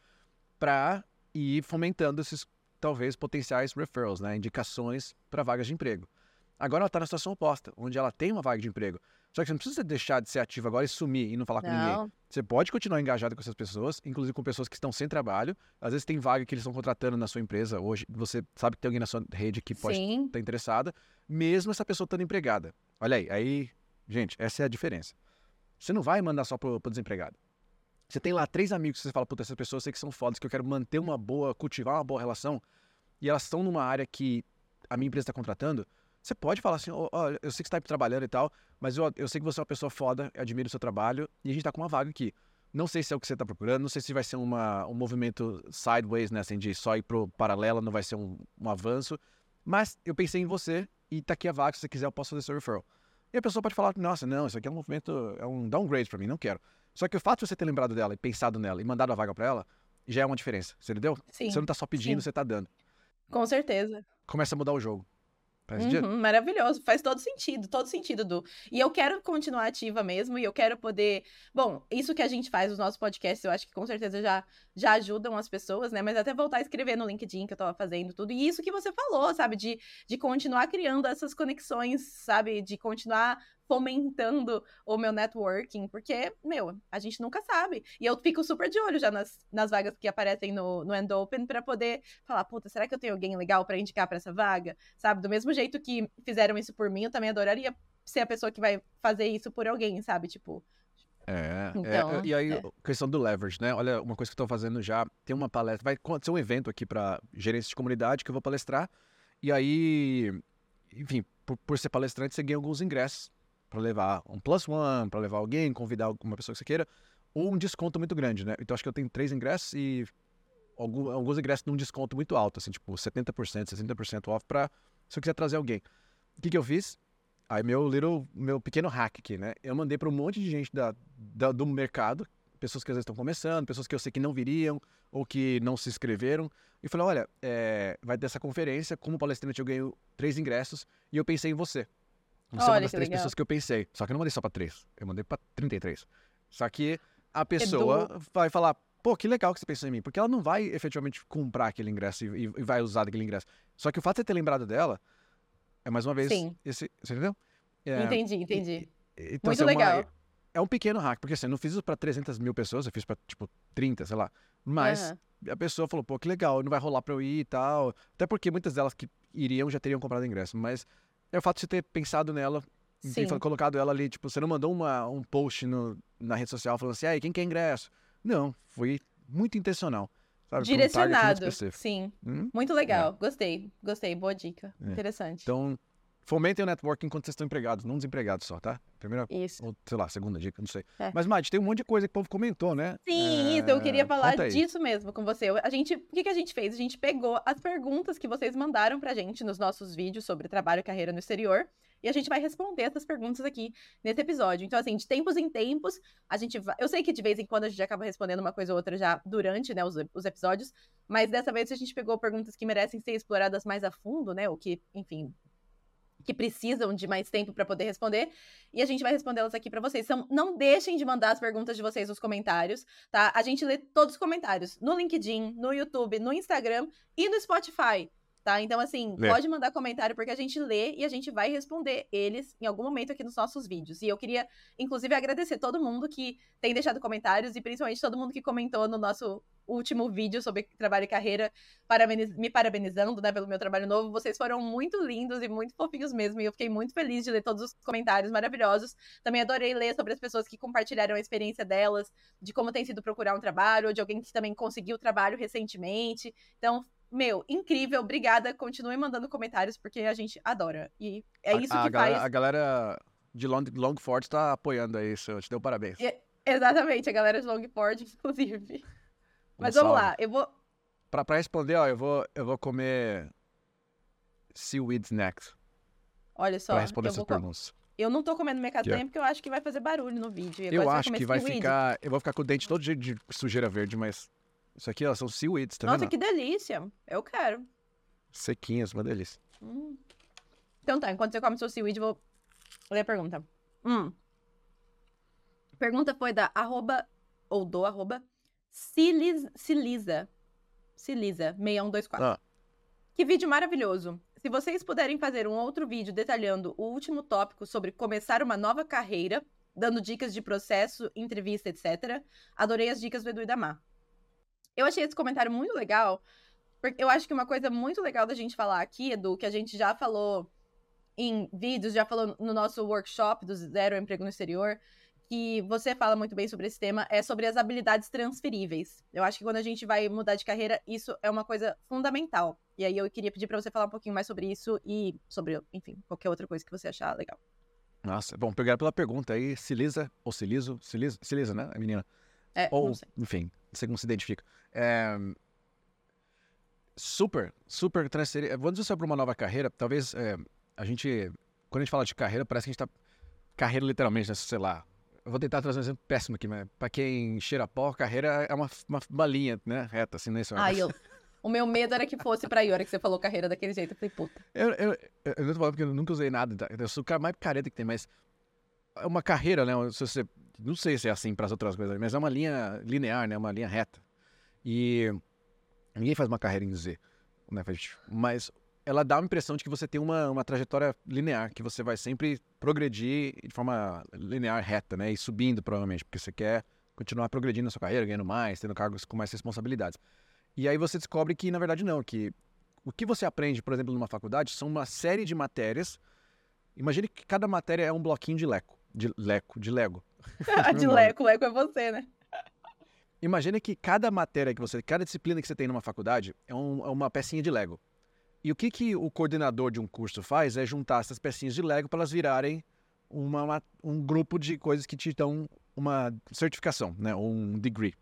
para ir fomentando esses talvez potenciais referrals, né? Indicações para vagas de emprego. Agora ela está na situação oposta, onde ela tem uma vaga de emprego. Só que você não precisa deixar de ser ativa agora e sumir e não falar com ninguém. Você pode continuar engajado com essas pessoas, inclusive com pessoas que estão sem trabalho. Às vezes tem vaga que eles estão contratando na sua empresa hoje. Você sabe que tem alguém na sua rede que pode estar interessada, mesmo essa pessoa estando empregada. Olha aí, aí, gente, essa é a diferença. Você não vai mandar só pro, pro desempregado. Você tem lá três amigos que você fala, puta, essas pessoas sei que são fodas, que eu quero manter uma boa, cultivar uma boa relação, e elas estão numa área que a minha empresa está contratando. Você pode falar assim, ó, ó, eu sei que você está trabalhando e tal, mas eu, eu sei que você é uma pessoa foda, eu admiro o seu trabalho, e a gente está com uma vaga aqui. Não sei se é o que você está procurando, não sei se vai ser uma, um movimento sideways, né, assim, de só ir pro paralelo, não vai ser um, um avanço, mas eu pensei em você e tá aqui a vaga, se você quiser eu posso fazer seu referral. E a pessoa pode falar, nossa, não, isso aqui é um movimento, é um downgrade para mim, não quero. Só que o fato de você ter lembrado dela e pensado nela e mandado a vaga para ela, já é uma diferença, você entendeu? sim, Você não tá só pedindo, sim. você tá dando. com certeza. Começa a mudar o jogo. Faz? Uhum, maravilhoso, faz todo sentido, todo sentido, Du. E eu quero continuar ativa mesmo, e eu quero poder. Bom, isso que a gente faz nos nossos podcasts, eu acho que com certeza já, já ajudam as pessoas, né? Mas até voltar a escrever no LinkedIn que eu tava fazendo tudo. E isso que você falou, sabe? De, de continuar criando essas conexões, sabe? De continuar fomentando o meu networking, porque, meu, a gente nunca sabe. E eu fico super de olho já nas, nas vagas que aparecem no, no End Open pra poder falar, puta, será que eu tenho alguém legal pra indicar pra essa vaga? Sabe? Do mesmo jeito que fizeram isso por mim, eu também adoraria ser a pessoa que vai fazer isso por alguém, sabe? Tipo, É, é, Então, e aí, é. questão do leverage, né? Olha, uma coisa que eu tô fazendo já, tem uma palestra, vai acontecer um evento aqui para gerência de comunidade que eu vou palestrar, e aí, enfim, por, por ser palestrante, você ganha alguns ingressos para levar um plus one, para levar alguém, convidar alguma pessoa que você queira, ou um desconto muito grande, né? Então acho que eu tenho três ingressos e alguns ingressos num desconto muito alto, assim, tipo 70%, 60% off para se eu quiser trazer alguém. O que que eu fiz? Aí meu little, meu pequeno hack aqui, né? Eu mandei para um monte de gente da, da- do mercado, pessoas que às vezes estão começando, pessoas que eu sei que não viriam ou que não se inscreveram, e falei, olha, é, vai ter essa conferência, como palestrante eu ganho três ingressos e eu pensei em você. Você é uma Olha das que três legal. pessoas que eu pensei. Só que eu não mandei só para três, eu mandei para 33. Só que a pessoa vai falar, pô, que legal que você pensou em mim, porque ela não vai efetivamente comprar aquele ingresso e, e vai usar aquele ingresso. Só que o fato de você ter lembrado dela é mais uma vez Sim. esse, você entendeu? É, entendi, entendi. então, Muito assim, é uma- legal. é um pequeno hack, porque assim, eu não fiz isso pra 300 mil pessoas, eu fiz pra, tipo, 30, sei lá. Mas Aham. a pessoa falou, pô, que legal, não vai rolar pra eu ir e tal. Até porque muitas delas que iriam já teriam comprado ingresso. Mas é o fato de você ter pensado nela ter Sim. colocado ela ali, tipo, você não mandou uma, um post no, na rede social falando assim, aí, quem quer ingresso? Não, foi muito intencional. Sabe? muito Direcionado. específico. Sim. Hum? Muito legal. Gostei. Gostei. Boa dica. É. Interessante. Então, fomentem o networking enquanto vocês estão empregados, não desempregados só, tá? Primeira, Isso. ou sei lá, segunda dica, não sei. É. Mas, Mate, tem um monte de coisa que o povo comentou, né? Sim, isso, eu queria É, falar disso mesmo com você. A gente, o que, que a gente fez? A gente pegou as perguntas que vocês mandaram pra gente nos nossos vídeos sobre trabalho e carreira no exterior. E a gente vai responder essas perguntas aqui nesse episódio. Então, assim, de tempos em tempos, a gente vai. Eu sei que de vez em quando a gente acaba respondendo uma coisa ou outra já durante né, os, os episódios, mas dessa vez a gente pegou perguntas que merecem ser exploradas mais a fundo, né? O que, enfim, que precisam de mais tempo para poder responder, e a gente vai respondê-las aqui para vocês. Então, não deixem de mandar as perguntas de vocês nos comentários, tá? A gente lê todos os comentários no LinkedIn, no YouTube, no Instagram e no Spotify. Tá? Então, assim, Lê. pode mandar comentário porque a gente lê e a gente vai responder eles em algum momento aqui nos nossos vídeos. E eu queria, inclusive, agradecer todo mundo que tem deixado comentários e principalmente todo mundo que comentou no nosso último vídeo sobre trabalho e carreira, parabeniz- me parabenizando né, pelo meu trabalho novo. Vocês foram muito lindos e muito fofinhos mesmo. E eu fiquei muito feliz de ler todos os comentários maravilhosos. Também adorei ler sobre as pessoas que compartilharam a experiência delas, de como tem sido procurar um trabalho, ou de alguém que também conseguiu trabalho recentemente. Então, meu, incrível, obrigada. Continue mandando comentários, porque a gente adora. E é A- isso a, que galera, faz. A galera de Long, Longford tá apoiando aí, isso. Te deu parabéns. É, Exatamente, a galera de Longport, inclusive. Mas vamos lá, eu vou. Pra, pra responder, ó, eu vou, eu vou comer seaweed snacks Olha só, pra responder eu, essas perguntas. eu não tô comendo minha castanha Yeah. porque eu acho que vai fazer barulho no vídeo. Agora Eu acho que vai seaweed. ficar. Eu vou ficar com o dente todo cheio de sujeira verde, mas. Isso aqui, ó, são seaweeds, tá Nossa, vendo? que delícia. Eu quero. Sequinhas, uma delícia. Hum. Então tá, enquanto você come seu seaweed, eu vou ler a pergunta. Hum. Pergunta foi da arroba, ou do arroba, Silis, Silisa. Silisa, 6124. Ah. Que vídeo maravilhoso. Se vocês puderem fazer um outro vídeo detalhando o último tópico sobre começar uma nova carreira, dando dicas de processo, entrevista, etc., adorei as dicas do Edu e da Má. Eu achei esse comentário muito legal, porque eu acho que uma coisa muito legal da gente falar aqui, Edu, que a gente já falou em vídeos, já falou no nosso workshop do Zero Emprego no Exterior, que você fala muito bem sobre esse tema, é sobre as habilidades transferíveis. Eu acho que quando a gente vai mudar de carreira, isso é uma coisa fundamental. E aí eu queria pedir pra você falar um pouquinho mais sobre isso e sobre, enfim, qualquer outra coisa que você achar legal. Nossa, bom, obrigado pela pergunta aí. Silisa, ou Siliso, Silisa, Silisa, né, a menina? É, Ou, enfim, não sei como se identifica. É, Super, super transferir. Vamos dizer sobre uma nova carreira. Talvez é, a gente, quando a gente fala de carreira, parece que a gente tá. Carreira literalmente, né? Sei lá. Eu vou tentar trazer um exemplo péssimo aqui, mas pra quem cheira pó, carreira é uma, uma, uma linha, né? Reta, assim, né? Ai, eu... O meu medo era que fosse pra hora que você falou carreira daquele jeito. Eu falei, puta. Eu, eu, eu, eu não tô falando porque eu nunca usei nada. tá? Eu sou o cara mais careta que tem, mas é uma carreira, né? Se você, não sei se é assim para as outras coisas, mas é uma linha linear, né? Uma linha reta. E ninguém faz uma carreira em Z, né? Mas ela dá a impressão de que você tem uma, uma trajetória linear, que você vai sempre progredir de forma linear, reta, né? E subindo, provavelmente, porque você quer continuar progredindo na sua carreira, ganhando mais, tendo cargos com mais responsabilidades. E aí você descobre que, na verdade, não, que o que você aprende, por exemplo, numa faculdade, são uma série de matérias. Imagine que cada matéria é um bloquinho de leco, de leco, de Lego. de. Leco, Leco é você, né? Imagine que cada matéria que você, cada disciplina que você tem numa faculdade é, um- é uma pecinha de Lego. E o que, que o coordenador de um curso faz é juntar essas pecinhas de Lego para elas virarem uma, uma- um grupo de coisas que te dão uma certificação, né? Um degree.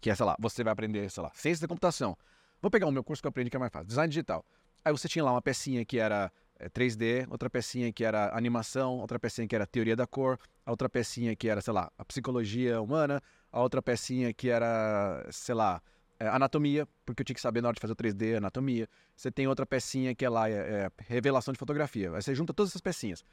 Que é, sei lá, você vai aprender, sei lá, ciência da computação. Vou pegar o meu curso que eu aprendi que é mais fácil, design digital. Aí você tinha lá uma pecinha que era é, 3D, outra pecinha que era animação, outra pecinha que era teoria da cor, a outra pecinha que era, sei lá, a psicologia humana, a outra pecinha que era, sei lá, é, anatomia, porque eu tinha que saber na hora de fazer o 3D, anatomia. Você tem outra pecinha que é lá, é, é revelação de fotografia. Aí você junta todas essas pecinhas.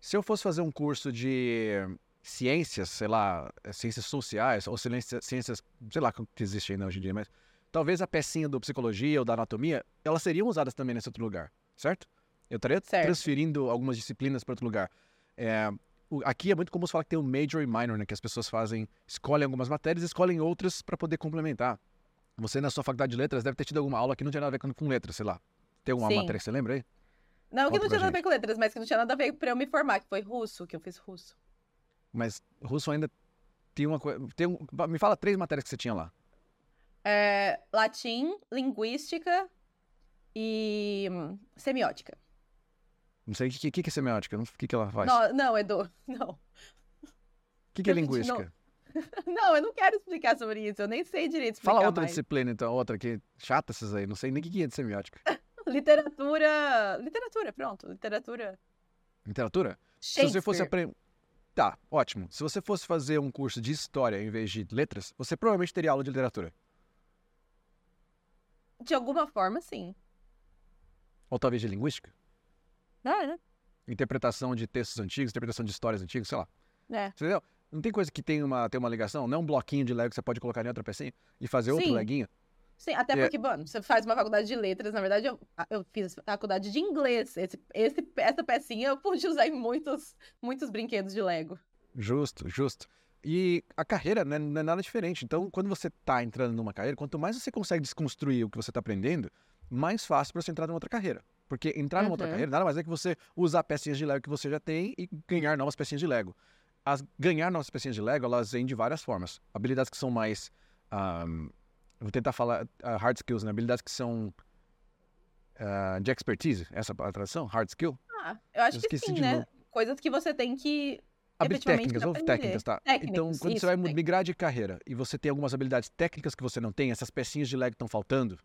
Se eu fosse fazer um curso de ciências, sei lá, é, ciências sociais, ou ciências, ciências sei lá que existe ainda hoje em dia, mas talvez a pecinha do psicologia ou da anatomia, elas seriam usadas também nesse outro lugar, certo? Eu estaria Certo. transferindo algumas disciplinas para outro lugar. É, o- aqui é muito comum falar que tem o major e minor, né? Que as pessoas fazem, escolhem algumas matérias e escolhem outras para poder complementar. Você, na sua faculdade de letras, deve ter tido alguma aula que não tinha nada a ver com, letras, sei lá. Tem alguma Sim. matéria que você lembra aí? Não, que Conta não pra tinha nada a ver com letras, mas que não tinha nada a ver pra eu me formar, que foi russo, que eu fiz russo. Mas russo ainda tem uma coisa. Tem um, me fala três matérias que você tinha lá. É, latim, linguística e hum, semiótica. Não sei o que, que, que é semiótica, não- o que, que ela faz. Não, não, Edu, não. O que, que é linguística? Não, eu não quero explicar sobre isso, eu nem sei direito explicar Fala outra mais. disciplina, então, outra que chata essas aí, não sei nem o que, é de semiótica. Literatura, literatura, pronto, literatura. Literatura? Se você fosse aprender. Tá, ótimo. Se você fosse fazer um curso de história em vez de letras, você provavelmente teria aula de literatura. De alguma forma, sim. Ou talvez de linguística. Ah, né? Interpretação de textos antigos, interpretação de histórias antigas, sei lá. É. Entendeu? Não tem coisa que tem uma, tem uma ligação? Não é um bloquinho de Lego que você pode colocar em outra pecinha e fazer outro Sim. leguinho? Sim, até É. porque, mano, você faz uma faculdade de letras, na verdade, eu, eu fiz faculdade de inglês. Esse, esse, essa pecinha eu pude usar em muitos, muitos brinquedos de Lego. Justo, justo. E a carreira né, não é nada diferente. Então, quando você está entrando numa carreira, quanto mais você consegue desconstruir o que você está aprendendo, mais fácil para você entrar numa outra carreira. Porque entrar numa outra Uhum. carreira nada mais é que você usar pecinhas de Lego que você já tem e ganhar novas pecinhas de Lego. As, ganhar novas pecinhas de Lego, elas vêm de várias formas. Habilidades que são mais. eu vou tentar falar ah, hard skills, né? Habilidades que são ah, de expertise, essa é a tradução? Hard skill? Ah, eu acho Eu que sim, né? novo. Coisas que você tem que. Habi- Efetivamente técnicas, ou técnicas, tá? Técnicas, então, quando isso, você vai técnicas. migrar de carreira e você tem algumas habilidades técnicas que você não tem, essas pecinhas de Lego estão faltando,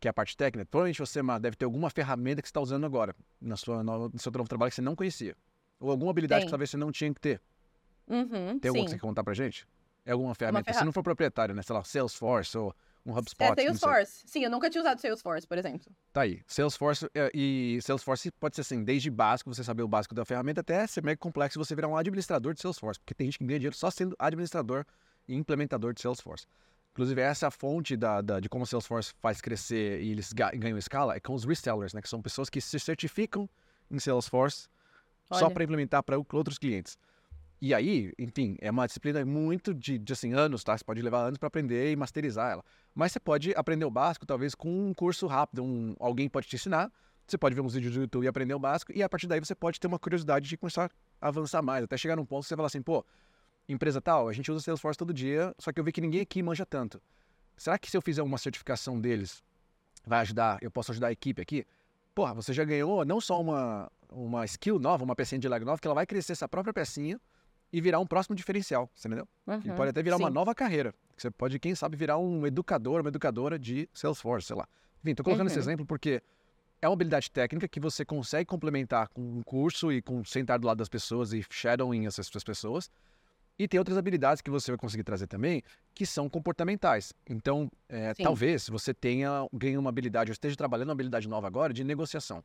que é a parte técnica, provavelmente você deve ter alguma ferramenta que você está usando agora na sua, no seu novo trabalho que você não conhecia. Ou alguma habilidade Tem. que talvez você não tinha que ter. Uhum, Tem alguma que você quer contar pra gente? É alguma ferramenta? ferra... Se não for proprietário, né? Sei lá, Salesforce ou um HubSpot. É Salesforce. Sim, eu nunca tinha usado Salesforce, por exemplo. Tá aí. Salesforce é, e Salesforce pode ser assim, desde básico, você saber o básico da ferramenta, até ser mega complexo você virar um administrador de Salesforce. Porque tem gente que ganha dinheiro só sendo administrador e implementador de Salesforce. Inclusive, essa é a fonte da, da, de como o Salesforce faz crescer e eles ganham escala, é com os resellers, né? Que são pessoas que se certificam em Salesforce Olha. só para implementar para outros clientes. E aí, enfim, é uma disciplina muito de, de assim, anos, tá? Você pode levar anos para aprender e masterizar ela. Mas você pode aprender o básico, talvez, com um curso rápido. Um, alguém pode te ensinar. Você pode ver uns vídeos do YouTube e aprender o básico. E a partir daí você pode ter uma curiosidade de começar a avançar mais. Até chegar num ponto que você fala assim, pô, empresa tal, a gente usa Salesforce todo dia, só que eu vi que ninguém aqui manja tanto. Será que se eu fizer uma certificação deles, vai ajudar, eu posso ajudar a equipe aqui? Porra, você já ganhou não só uma, uma skill nova, uma pecinha de lag nova, que ela vai crescer essa própria pecinha e virar um próximo diferencial, você entendeu? Uhum, e pode até virar sim. uma nova carreira. Você pode, quem sabe, virar um educador, uma educadora de Salesforce, sei lá. Enfim, tô colocando uhum. esse exemplo porque é uma habilidade técnica que você consegue complementar com um curso e com sentar do lado das pessoas e shadowing essas pessoas. E tem outras habilidades que você vai conseguir trazer também, que são comportamentais. Então, é, talvez você tenha ganhe uma habilidade, ou esteja trabalhando uma habilidade nova agora de negociação.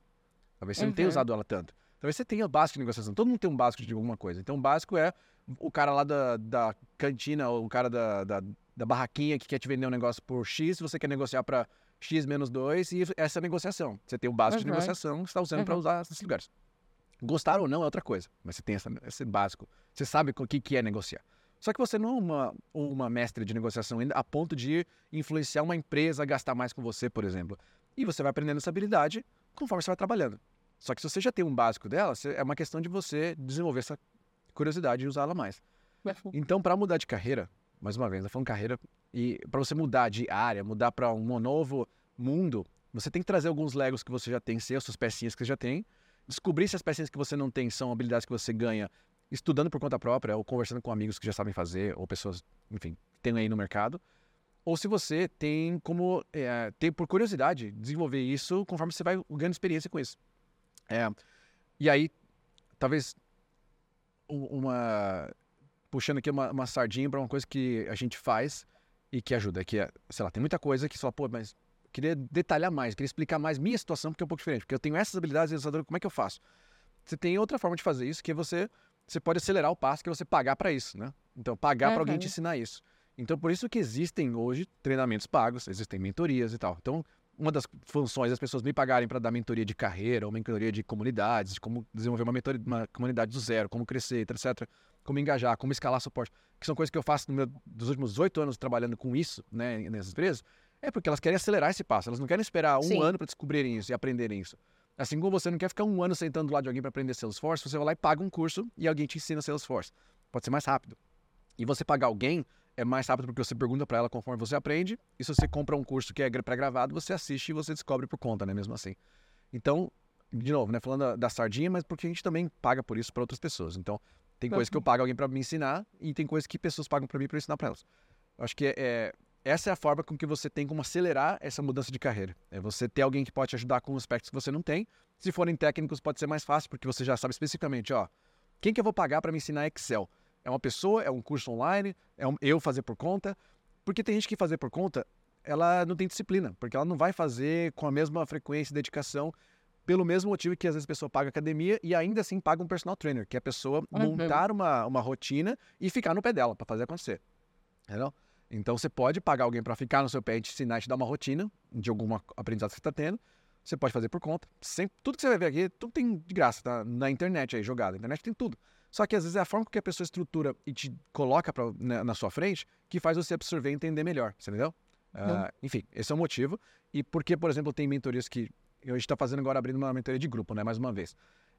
Talvez você uhum. não tenha uhum. usado ela tanto. Talvez você tenha básico de negociação. Todo mundo tem um básico de alguma coisa. Então, o básico é o cara lá da, da cantina, ou o cara da, da, da, barraquinha que quer te vender um negócio por X, você quer negociar para X menos 2, e essa é a negociação. Você tem o básico uhum. de negociação, você está usando uhum. para usar nesses lugares. Gostar ou não é outra coisa, mas você tem essa, esse básico. Você sabe o que, que é negociar. Só que você não é uma, uma mestre de negociação ainda a ponto de influenciar uma empresa a gastar mais com você, por exemplo. E você vai aprendendo essa habilidade conforme você vai trabalhando. Só que se você já tem um básico dela, é uma questão de você desenvolver essa curiosidade e usá-la mais. Então, para mudar de carreira, mais uma vez, eu falando carreira, e para você mudar de área, mudar para um novo mundo, você tem que trazer alguns legos que você já tem, ser suas pecinhas que você já tem, descobrir se as pecinhas que você não tem são habilidades que você ganha estudando por conta própria ou conversando com amigos que já sabem fazer ou pessoas, enfim, tem aí no mercado. Ou se você tem como, é, tem por curiosidade, desenvolver isso conforme você vai ganhando experiência com isso. É, e aí, talvez uma. Puxando aqui uma, uma sardinha para uma coisa que a gente faz e que ajuda, que é, sei lá, tem muita coisa que só, pô, mas queria detalhar mais, queria explicar mais minha situação, porque é um pouco diferente. Porque eu tenho essas habilidades, como é que eu faço? Você tem outra forma de fazer isso, que é você, você pode acelerar o passo, que é você pagar para isso, né? Então, pagar uhum. para alguém te ensinar isso. Então, por isso que existem hoje treinamentos pagos, existem mentorias e tal. Então, uma das funções das pessoas me pagarem para dar mentoria de carreira, ou mentoria de comunidades, de como desenvolver uma, mentoria, uma comunidade do zero, como crescer, etc. Como engajar, como escalar suporte, que são coisas que eu faço no meu, dos últimos oito anos trabalhando com isso, né, nessas empresas, é porque elas querem acelerar esse passo, elas não querem esperar um Sim. ano para descobrirem isso e aprenderem isso. Assim como você não quer ficar um ano sentando do lado de alguém para aprender Salesforce, você vai lá e paga um curso e alguém te ensina Salesforce. Pode ser mais rápido. E você pagar alguém é mais rápido porque você pergunta para ela conforme você aprende. E se você compra um curso que é pré-gravado, você assiste e você descobre por conta, né? Mesmo assim. Então, de novo, né? Falando da, da sardinha, mas porque a gente também paga por isso para outras pessoas. Então, tem coisas que eu pago alguém para me ensinar e tem coisas que pessoas pagam para mim para ensinar para elas. Eu acho que é, é, essa é a forma com que você tem como acelerar essa mudança de carreira. É você ter alguém que pode te ajudar com aspectos que você não tem. Se forem técnicos, pode ser mais fácil, porque você já sabe especificamente, ó, quem que eu vou pagar para me ensinar Excel? É uma pessoa, é um curso online, é um, eu fazer por conta. Porque tem gente que fazer por conta, ela não tem disciplina, porque ela não vai fazer com a mesma frequência e dedicação, pelo mesmo motivo que às vezes a pessoa paga academia e ainda assim paga um personal trainer, que é a pessoa uhum. montar uma, uma rotina e ficar no pé dela para fazer acontecer. Entendeu? Então você pode pagar alguém para ficar no seu pé e te ensinar e te dar uma rotina de alguma aprendizado que você está tendo. Você pode fazer por conta. Sempre, tudo que você vai ver aqui, tudo tem de graça, tá? Na internet aí, jogado. Na internet tem tudo. Só que às vezes é a forma que a pessoa estrutura e te coloca pra, né, na sua frente que faz você absorver e entender melhor, você entendeu? Uh, enfim, esse é o motivo. E porque, por exemplo, tem mentorias que a gente está fazendo agora, abrindo uma mentoria de grupo, né? Mais uma vez.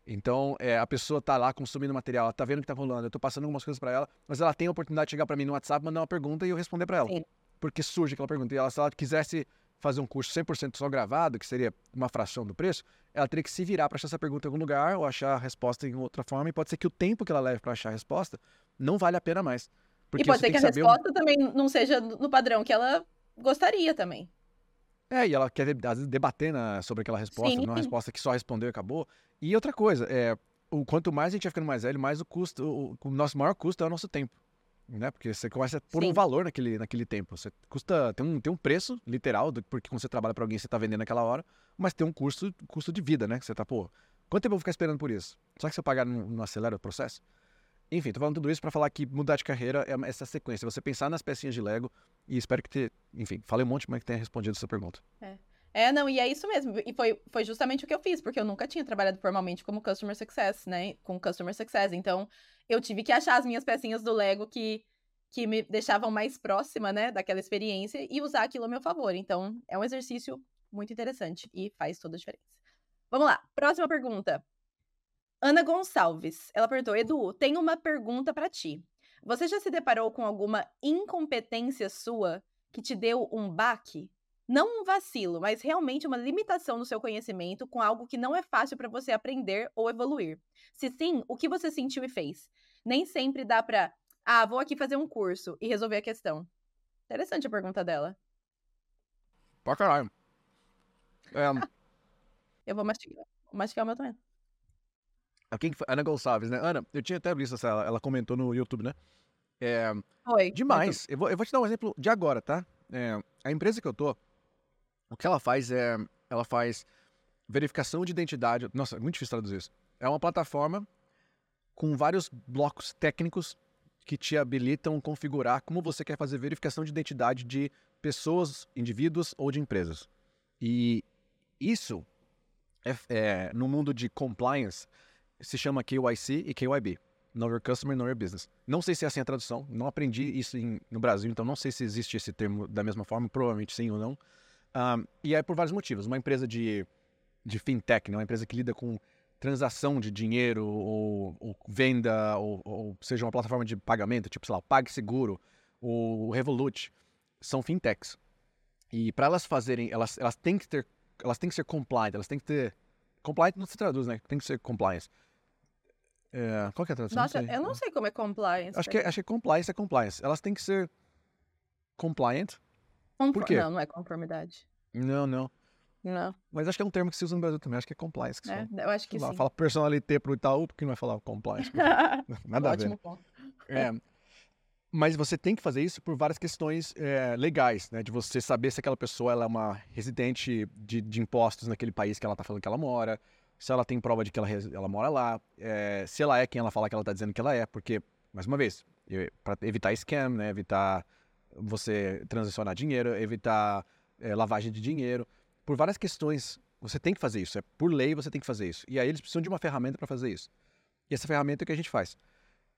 Então, é, a pessoa tá lá consumindo material, ela tá vendo o que tá rolando, eu tô passando algumas coisas para ela, mas ela tem a oportunidade de chegar para mim no WhatsApp, mandar uma pergunta e eu responder para ela. Sim. Porque surge aquela pergunta. E ela, se ela quisesse fazer um curso 100% só gravado, que seria uma fração do preço, ela teria que se virar para achar essa pergunta em algum lugar ou achar a resposta em outra forma. E pode ser que o tempo que ela leve para achar a resposta não vale a pena mais. e pode ser que, que a resposta um... também não seja no padrão que ela gostaria também. É, e ela quer, às vezes, debater na, sobre aquela resposta, Sim. não é uma resposta que só respondeu e acabou. E outra coisa, é, o quanto mais a gente vai ficando mais velho, mais o custo, o, o nosso maior custo é o nosso tempo. Né? Porque você começa a pôr um valor naquele, naquele tempo. Você custa, tem um, tem um preço, literal, do- porque quando você trabalha para alguém, você tá vendendo naquela hora, mas tem um custo, custo de vida, né? Que você tá, pô, quanto tempo eu vou ficar esperando por isso? Só que se eu pagar, não, não acelera o processo? Enfim, tô falando tudo isso para falar que mudar de carreira é essa sequência. Você pensar nas pecinhas de Lego e espero que te, enfim, falei um monte, mas que tenha respondido essa pergunta. É, não, e é isso mesmo. E foi, foi justamente o que eu fiz, porque eu nunca tinha trabalhado formalmente como Customer Success, né? Com Customer Success. Então, eu tive que achar as minhas pecinhas do Lego que, que me deixavam mais próxima, né, daquela experiência e usar aquilo a meu favor. Então, é um exercício muito interessante e faz toda a diferença. Vamos lá, próxima pergunta. Ana Gonçalves. Ela perguntou: Edu, tenho uma pergunta pra ti. Você já se deparou com alguma incompetência sua que te deu um baque? Não um vacilo, mas realmente uma limitação no seu conhecimento com algo que não é fácil pra você aprender ou evoluir. Se sim, o que você sentiu e fez? Nem sempre dá pra, ah, vou aqui fazer um curso e resolver a questão. Interessante a pergunta dela. Pra caralho. É, Eu vou mastigar, vou mastigar o meu também. a quem? Ana Gonçalves, né? Ana, eu tinha até visto essa, ela, ela comentou no YouTube, né? É, Oi. demais. Eu vou, eu vou te dar um exemplo de agora, tá? É, a empresa que eu tô, o que ela faz é, ela faz verificação de identidade. Nossa, é muito difícil traduzir isso. É uma plataforma com vários blocos técnicos que te habilitam configurar como você quer fazer verificação de identidade de pessoas, indivíduos ou de empresas. E isso, é, é, no mundo de compliance, se chama KYC e KYB. Know Your Customer, Know Your Business. Não sei se é assim a tradução, não aprendi isso em- no Brasil, então não sei se existe esse termo da mesma forma, provavelmente sim ou não. Ahm, e é por vários motivos. Uma empresa de, de fintech, né? uma empresa que lida com transação de dinheiro ou, ou venda, ou, ou seja, uma plataforma de pagamento, tipo, sei lá, o PagSeguro, o Revolut, são fintechs. E para elas fazerem, elas, elas têm que ter, elas têm que ser compliant, elas têm que ter, compliant não se traduz, né? Tem que ser compliance. É, qual que é a tradução? Nossa, eu não sei como é compliance. Acho que, acho que compliance é compliance. Elas têm que ser compliant. Conform- por quê? Não, não é conformidade. Não, não. Não, Mas acho que é um termo que se usa no Brasil também. Acho que é compliance. Que é, fala. eu acho que lá, sim. fala personalité pro Itaú, porque não vai falar compliance? Nada a ver. Ótimo ponto. É, mas você tem que fazer isso por várias questões é, legais, né? De você saber se aquela pessoa ela é uma residente de, de impostos naquele país que ela tá falando que ela mora, se ela tem prova de que ela, ela mora lá, é, se ela é quem ela fala que ela tá dizendo que ela é, porque, mais uma vez, para evitar scam, né? Evitar você transacionar dinheiro, evitar é, lavagem de dinheiro, por várias questões você tem que fazer isso. É por lei você tem que fazer isso. E aí eles precisam de uma ferramenta para fazer isso. E essa ferramenta é o que a gente faz.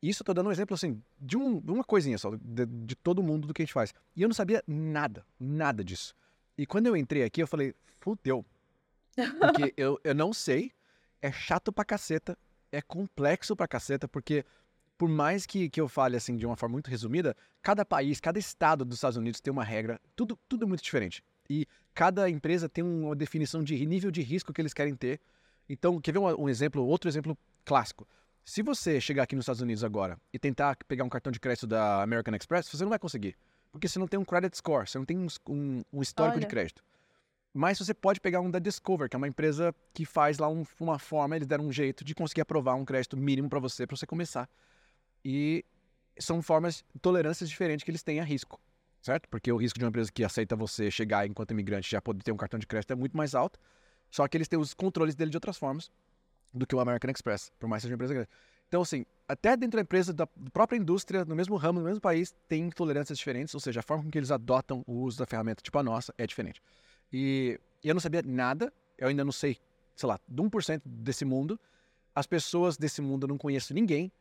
Isso eu tô dando um exemplo assim, de, um- uma coisinha só, de, de todo mundo do que a gente faz. E eu não sabia nada, nada disso. E quando eu entrei aqui, eu falei, fudeu. Porque eu, eu não sei, é chato pra caceta, é complexo pra caceta, porque por mais que, que eu fale assim de uma forma muito resumida, cada país, cada estado dos Estados Unidos tem uma regra, tudo, tudo é muito diferente. E cada empresa tem uma definição de nível de risco que eles querem ter. Então, quer ver um, um exemplo, outro exemplo clássico? Se você chegar aqui nos Estados Unidos agora e tentar pegar um cartão de crédito da American Express, você não vai conseguir. Porque você não tem um credit score, você não tem um, um- um histórico de Olha. crédito. Mas você pode pegar um da Discover, que é uma empresa que faz lá um- uma forma, eles deram um jeito de conseguir aprovar um crédito mínimo para você, para você começar. E são formas, tolerâncias diferentes que eles têm a risco, certo? Porque o risco de uma empresa que aceita você chegar enquanto imigrante já poder ter um cartão de crédito é muito mais alto. Só que eles têm os controles dele de outras formas do que o American Express, por mais que seja uma empresa grande. Então, assim, até dentro da empresa, da própria indústria, no mesmo ramo, no mesmo país, tem tolerâncias diferentes, ou seja, a forma com que eles adotam o uso da ferramenta, tipo a nossa, é diferente. E eu não sabia nada, eu ainda não sei, sei lá, de 1% desse mundo. As pessoas desse mundo eu não conheço ninguém.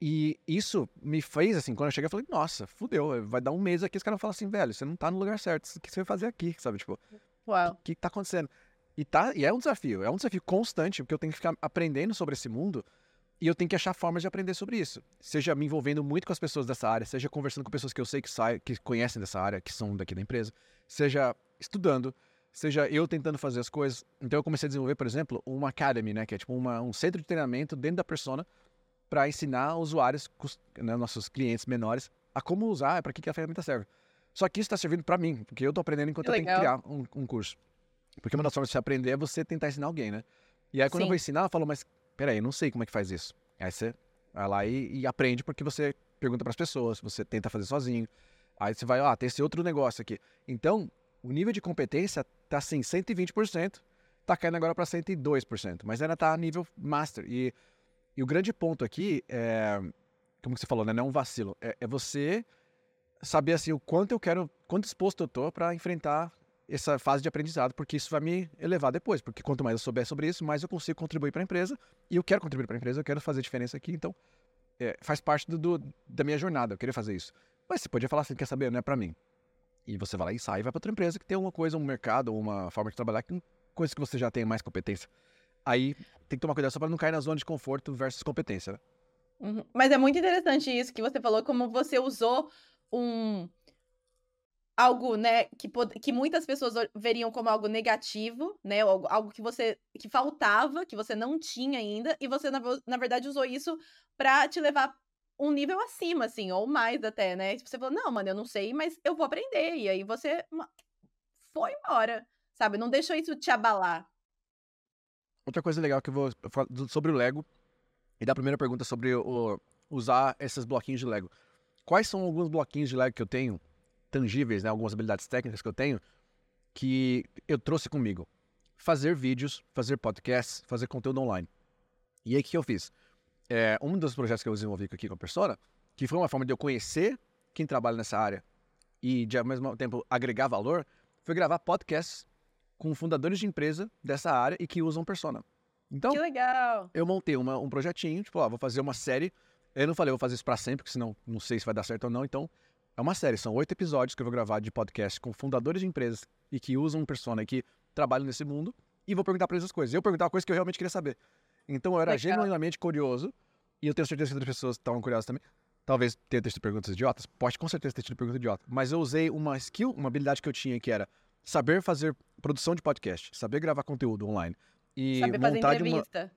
E isso me fez, assim, quando eu cheguei, eu falei, nossa, fudeu, vai dar um mês aqui, os caras falam assim, velho, você não tá no lugar certo, o que você vai fazer aqui, sabe? Tipo, o que, que tá acontecendo? E, tá, e é um desafio, é um desafio constante, porque eu tenho que ficar aprendendo sobre esse mundo e eu tenho que achar formas de aprender sobre isso. Seja me envolvendo muito com as pessoas dessa área, seja conversando com pessoas que eu sei que, sai, que conhecem dessa área, que são daqui da empresa, seja estudando, seja eu tentando fazer as coisas. Então eu comecei a desenvolver, por exemplo, uma academy, né, que é tipo uma, um centro de treinamento dentro da persona para ensinar usuários, né, nossos clientes menores, a como usar, para que, que a ferramenta serve. Só que isso está servindo para mim, porque eu tô aprendendo enquanto Que eu tenho que criar um, um curso. Porque uma das formas de você aprender é você tentar ensinar alguém, né? E aí quando eu Sim. vou ensinar, eu falo, mas peraí, eu não sei como é que faz isso. Aí você vai lá e, e aprende porque você pergunta para as pessoas, você tenta fazer sozinho. Aí você vai, ah, tem esse outro negócio aqui. Então, o nível de competência tá assim, 120%, tá caindo agora para 102%, mas ainda tá a nível master. E, e o grande ponto aqui é, como que você falou, né? Não é um vacilo. É, é você saber assim o quanto eu quero, quanto disposto eu tô para enfrentar essa fase de aprendizado, porque isso vai me elevar depois, porque quanto mais eu souber sobre isso, mais eu consigo contribuir para a empresa, e eu quero contribuir para a empresa, eu quero fazer diferença aqui, então é, faz parte do, do- da minha jornada, eu queria fazer isso. Mas você podia falar assim, quer saber, não é para mim. E você vai lá e sai e vai para outra empresa que tem uma coisa, um mercado, uma forma de trabalhar, com coisas que você já tem mais competência. Aí tem que tomar cuidado só para não cair na zona de conforto versus competência, né? Uhum. Mas é muito interessante isso que você falou, como você usou um algo, né, que, pod- que muitas pessoas veriam como algo negativo, né, algo, algo que você que faltava, que você não tinha ainda, e você na, na verdade usou isso pra te levar um nível acima, assim, ou mais até, né? Você falou, não, mano, eu não sei, mas eu vou aprender. E aí você foi embora, sabe? Não deixou isso te abalar. Outra coisa legal que eu vou falar sobre o Lego e da primeira pergunta sobre o, usar esses bloquinhos de Lego. Quais são alguns bloquinhos de Lego que eu tenho, tangíveis, né? Algumas habilidades técnicas que eu tenho, que eu trouxe comigo? Fazer vídeos, fazer podcasts, fazer conteúdo online. E aí o que eu fiz? É, um dos projetos que eu desenvolvi aqui com a Persona, que foi uma forma de eu conhecer quem trabalha nessa área e de ao mesmo tempo agregar valor, foi gravar podcasts com fundadores de empresa dessa área e que usam Persona. Então, Que legal. eu montei uma- um projetinho, tipo, ó, vou fazer uma série. Eu não falei, vou fazer isso pra sempre, porque senão não sei se vai dar certo ou não. Então, é uma série, são oito episódios que eu vou gravar de podcast com fundadores de empresas e que usam persona e que trabalham nesse mundo. E vou perguntar pra eles as coisas. Eu perguntava coisas que eu realmente queria saber. Então, eu era Legal. genuinamente curioso. E eu tenho certeza que outras pessoas estavam curiosas também. Talvez tenha tido perguntas idiotas. Pode com certeza ter tido perguntas idiotas. Mas eu usei uma skill, uma habilidade que eu tinha, que era saber fazer produção de podcast, saber gravar conteúdo online. E Saber fazer montar de uma, entrevista.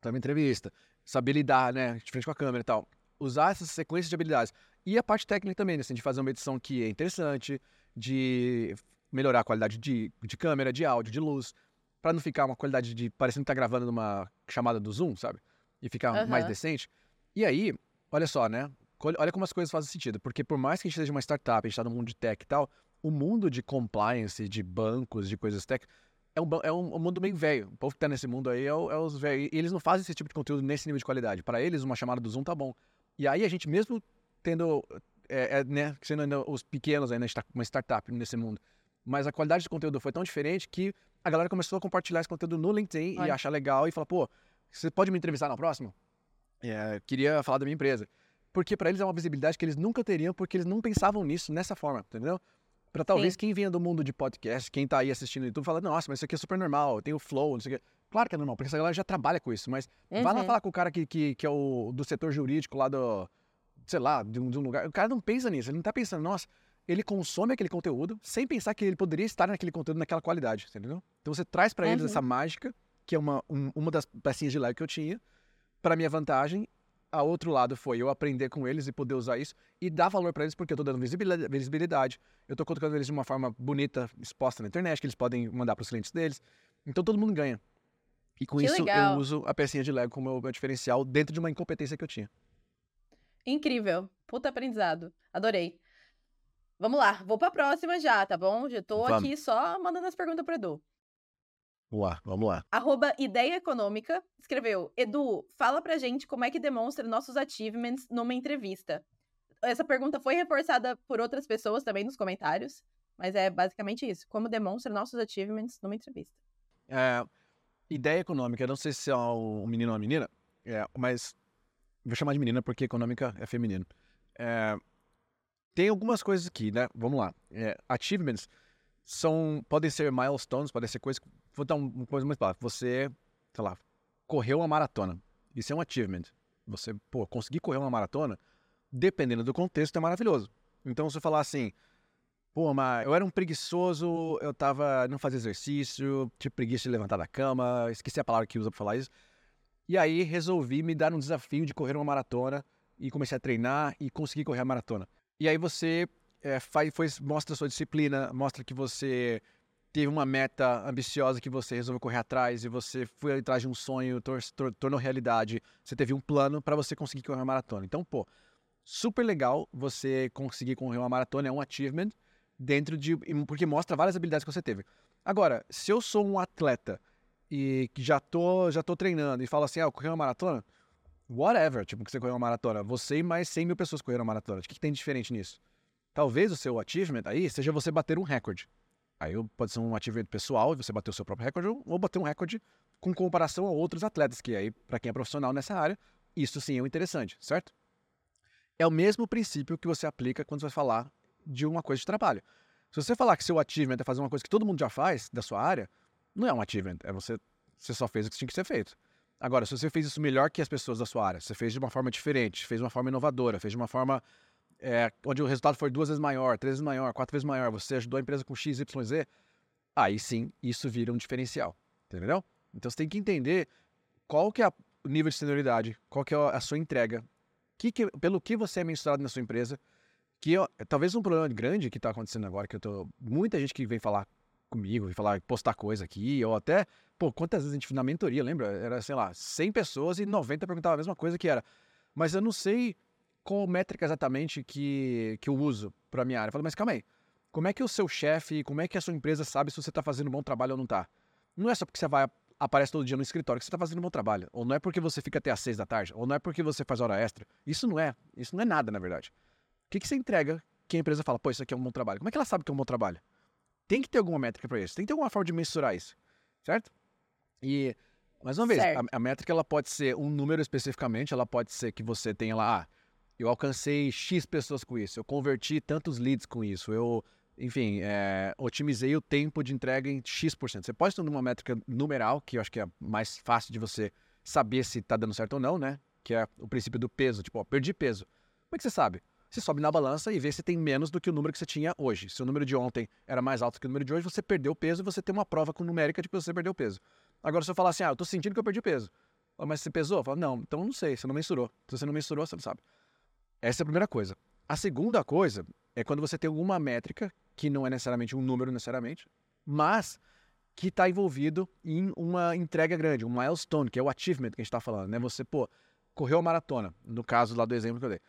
fazer uma entrevista, saber lidar, né, de frente com a câmera e tal. Usar essas sequências de habilidades. E a parte técnica também, né, assim, de fazer uma edição que é interessante, de melhorar a qualidade de, de câmera, de áudio, de luz, pra não ficar uma qualidade de parecendo que tá gravando numa chamada do Zoom, sabe? E ficar mais Aham. decente. E aí, olha só, né? Olha como as coisas fazem sentido, porque por mais que a gente seja uma startup, a gente tá no mundo de tech e tal, o mundo de compliance, de bancos, de coisas tech, é um, é um, um mundo meio velho. O povo que tá nesse mundo aí é, é os velhos. E eles não fazem esse tipo de conteúdo nesse nível de qualidade. Para eles, uma chamada do Zoom tá bom. E aí a gente mesmo tendo, é, é, né, sendo ainda os pequenos ainda, tá uma startup nesse mundo. Mas a qualidade de conteúdo foi tão diferente que a galera começou a compartilhar esse conteúdo no LinkedIn e Olha. achar legal e falar, pô, você pode me entrevistar na próxima? É, queria falar da minha empresa. Porque para eles é uma visibilidade que eles nunca teriam, porque eles não pensavam nisso nessa forma, entendeu? Pra talvez Sim. quem venha do mundo de podcast, quem tá aí assistindo no YouTube, fala, nossa, mas isso aqui é super normal, tem o flow, não sei o quê. Claro que é normal, porque essa galera já trabalha com isso, mas vai lá Uhum. falar com o cara que, que, que é o do setor jurídico lá do, sei lá, de um, de um lugar. O cara não pensa nisso, ele não tá pensando, nossa, ele consome aquele conteúdo sem pensar que ele poderia estar naquele conteúdo naquela qualidade, entendeu? Então você traz eles Uhum. essa mágica, que é uma, um- uma das pecinhas de Lego que eu tinha, pra minha vantagem. A outro lado foi eu aprender com eles e poder usar isso e dar valor pra eles, porque eu tô dando visibilidade, eu tô colocando eles de uma forma bonita, exposta na internet, que eles podem mandar pros clientes deles. Então todo mundo ganha. E com Que isso legal. eu uso a pecinha de Lego como meu, meu diferencial dentro de uma incompetência que eu tinha. Incrível. Puta aprendizado. Adorei. Vamos lá, vou pra próxima já, tá bom? Já tô Vamos. aqui só mandando as perguntas pro Edu. Vamos lá, vamos lá. Arroba Ideia Econômica escreveu: Edu, fala pra gente como é que demonstra nossos achievements numa entrevista. Essa pergunta foi reforçada por outras pessoas também nos comentários, mas é basicamente isso. Como demonstra nossos achievements numa entrevista. É, ideia econômica, não sei se é um menino ou uma menina, é, mas vou chamar de menina porque econômica é feminino. É, tem algumas coisas aqui, né? Vamos lá. É, achievements são, podem ser milestones, podem ser coisas. Vou dar um- uma coisa mais clara. Você, sei lá, correu uma maratona. Isso é um achievement. Você, pô, conseguir correr uma maratona, dependendo do contexto, é maravilhoso. Então, se você falar assim, pô, mas eu era um preguiçoso, eu tava, não fazia exercício, tinha preguiça de levantar da cama, esqueci a palavra que usa pra falar isso. E aí resolvi me dar um desafio de correr uma maratona e comecei a treinar e consegui correr a maratona. E aí você é, faz, foi, mostra sua disciplina, mostra que você teve uma meta ambiciosa que você resolveu correr atrás e você foi atrás de um sonho, tor tor tornou realidade. Você teve um plano para você conseguir correr uma maratona. Então, pô, super legal você conseguir correr uma maratona, é um achievement dentro de. porque mostra várias habilidades que você teve. Agora, se eu sou um atleta e que já tô, já tô treinando e falo assim, ah, eu corri uma maratona, whatever, tipo, que você correu uma maratona, você e mais 100 mil pessoas correram uma maratona. O que, que tem de diferente nisso? Talvez o seu achievement aí seja você bater um recorde. Aí pode ser um achievement pessoal, você bater o seu próprio recorde, ou bater um recorde com comparação a outros atletas, que aí, para quem é profissional nessa área, isso sim é interessante, certo? É o mesmo princípio que você aplica quando você vai falar de uma coisa de trabalho. Se você falar que seu achievement é fazer uma coisa que todo mundo já faz da sua área, não é um achievement, é você, você só fez o que tinha que ser feito. Agora, se você fez isso melhor que as pessoas da sua área, você fez de uma forma diferente, fez de uma forma inovadora, fez de uma forma é, onde o resultado foi duas vezes maior, três vezes maior, quatro vezes maior, você ajudou a empresa com X, Y, Z, aí sim, isso vira um diferencial, entendeu? Então você tem que entender qual que é o nível de senioridade, qual que é a sua entrega, que que, pelo que você é mensurado na sua empresa, que eu, talvez um problema grande que está acontecendo agora, que eu tô, muita gente que vem falar comigo, vem falar, postar coisa aqui, ou até, pô, quantas vezes a gente na mentoria, lembra? Era, sei lá, 100 pessoas e 90 perguntavam a mesma coisa que era, mas eu não sei qual métrica exatamente que, que eu uso para minha área. Eu falo, mas calma aí, como é que o seu chefe, como é que a sua empresa sabe se você está fazendo um bom trabalho ou não está? Não é só porque você vai aparece todo dia no escritório que você está fazendo um bom trabalho, ou não é porque você fica até às seis da tarde, ou não é porque você faz hora extra. Isso não é, isso não é nada na verdade. O que, que você entrega que a empresa fala, pô, isso aqui é um bom trabalho? Como é que ela sabe que é um bom trabalho? Tem que ter alguma métrica para isso, tem que ter alguma forma de mensurar isso, certo? E mais uma vez, a, a, métrica ela pode ser um número especificamente, ela pode ser que você tenha lá, ah, eu alcancei X pessoas com isso, eu converti tantos leads com isso, eu, enfim, é, otimizei o tempo de entrega em X%. Você pode ter uma métrica numeral, que eu acho que é mais fácil de você saber se está dando certo ou não, né? Que é o princípio do peso, tipo, ó, perdi peso. Como é que você sabe? Você sobe na balança e vê se tem menos do que o número que você tinha hoje. Se o número de ontem era mais alto que o número de hoje, você perdeu peso e você tem uma prova com numérica de que você perdeu peso. Agora, se eu falar assim, ah, eu tô sentindo que eu perdi peso. Mas você pesou? Eu falo, não, então não sei, você não mensurou. Se você não mensurou, você não sabe. Essa é a primeira coisa. A segunda coisa é quando você tem alguma métrica, que não é necessariamente um número necessariamente, mas que está envolvido em uma entrega grande, um milestone, que é o achievement que a gente está falando, né? Você, pô, correu a maratona, no caso lá do exemplo que eu dei.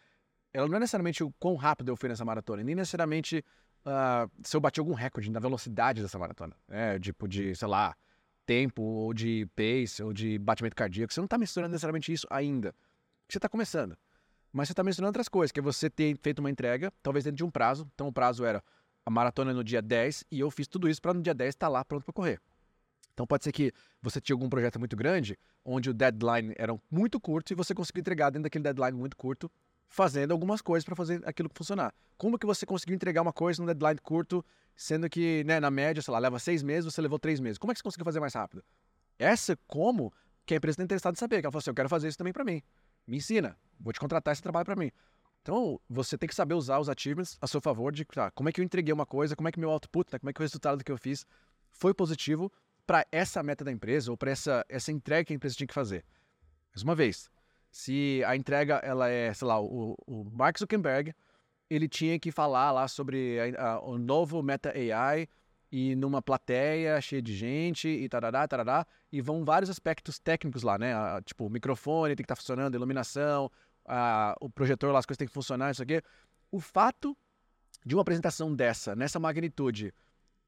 Ela não é necessariamente o quão rápido eu fui nessa maratona, nem necessariamente uh, se eu bati algum recorde na velocidade dessa maratona, né? Tipo de, sei lá, tempo, ou de pace, ou de batimento cardíaco. Você não está misturando necessariamente isso ainda. Você está começando. Mas você está mencionando outras coisas, que é você ter feito uma entrega, talvez dentro de um prazo. Então o prazo era a maratona no dia 10 e eu fiz tudo isso para no dia 10 estar tá lá pronto para correr. Então pode ser que você tinha algum projeto muito grande, onde o deadline era muito curto e você conseguiu entregar dentro daquele deadline muito curto, fazendo algumas coisas para fazer aquilo funcionar. Como que você conseguiu entregar uma coisa num deadline curto, sendo que né, na média, sei lá, leva seis meses, você levou três meses. Como é que você conseguiu fazer mais rápido? Essa como que a empresa está interessada em saber. Que ela falou assim, eu quero fazer isso também para mim. Me ensina, vou te contratar esse trabalho para mim. Então, você tem que saber usar os achievements a seu favor de tá, como é que eu entreguei uma coisa, como é que meu output, né, como é que o resultado do que eu fiz foi positivo para essa meta da empresa ou para essa, essa entrega que a empresa tinha que fazer. Mais uma vez, se a entrega ela é, sei lá, o, o Mark Zuckerberg, ele tinha que falar lá sobre a, a, o novo Meta AI e numa plateia cheia de gente e tarará, tarará, e vão vários aspectos técnicos lá, né? tipo, o microfone tem que estar tá funcionando, iluminação, o projetor lá, as coisas têm que funcionar, isso aqui. O fato de uma apresentação dessa, nessa magnitude,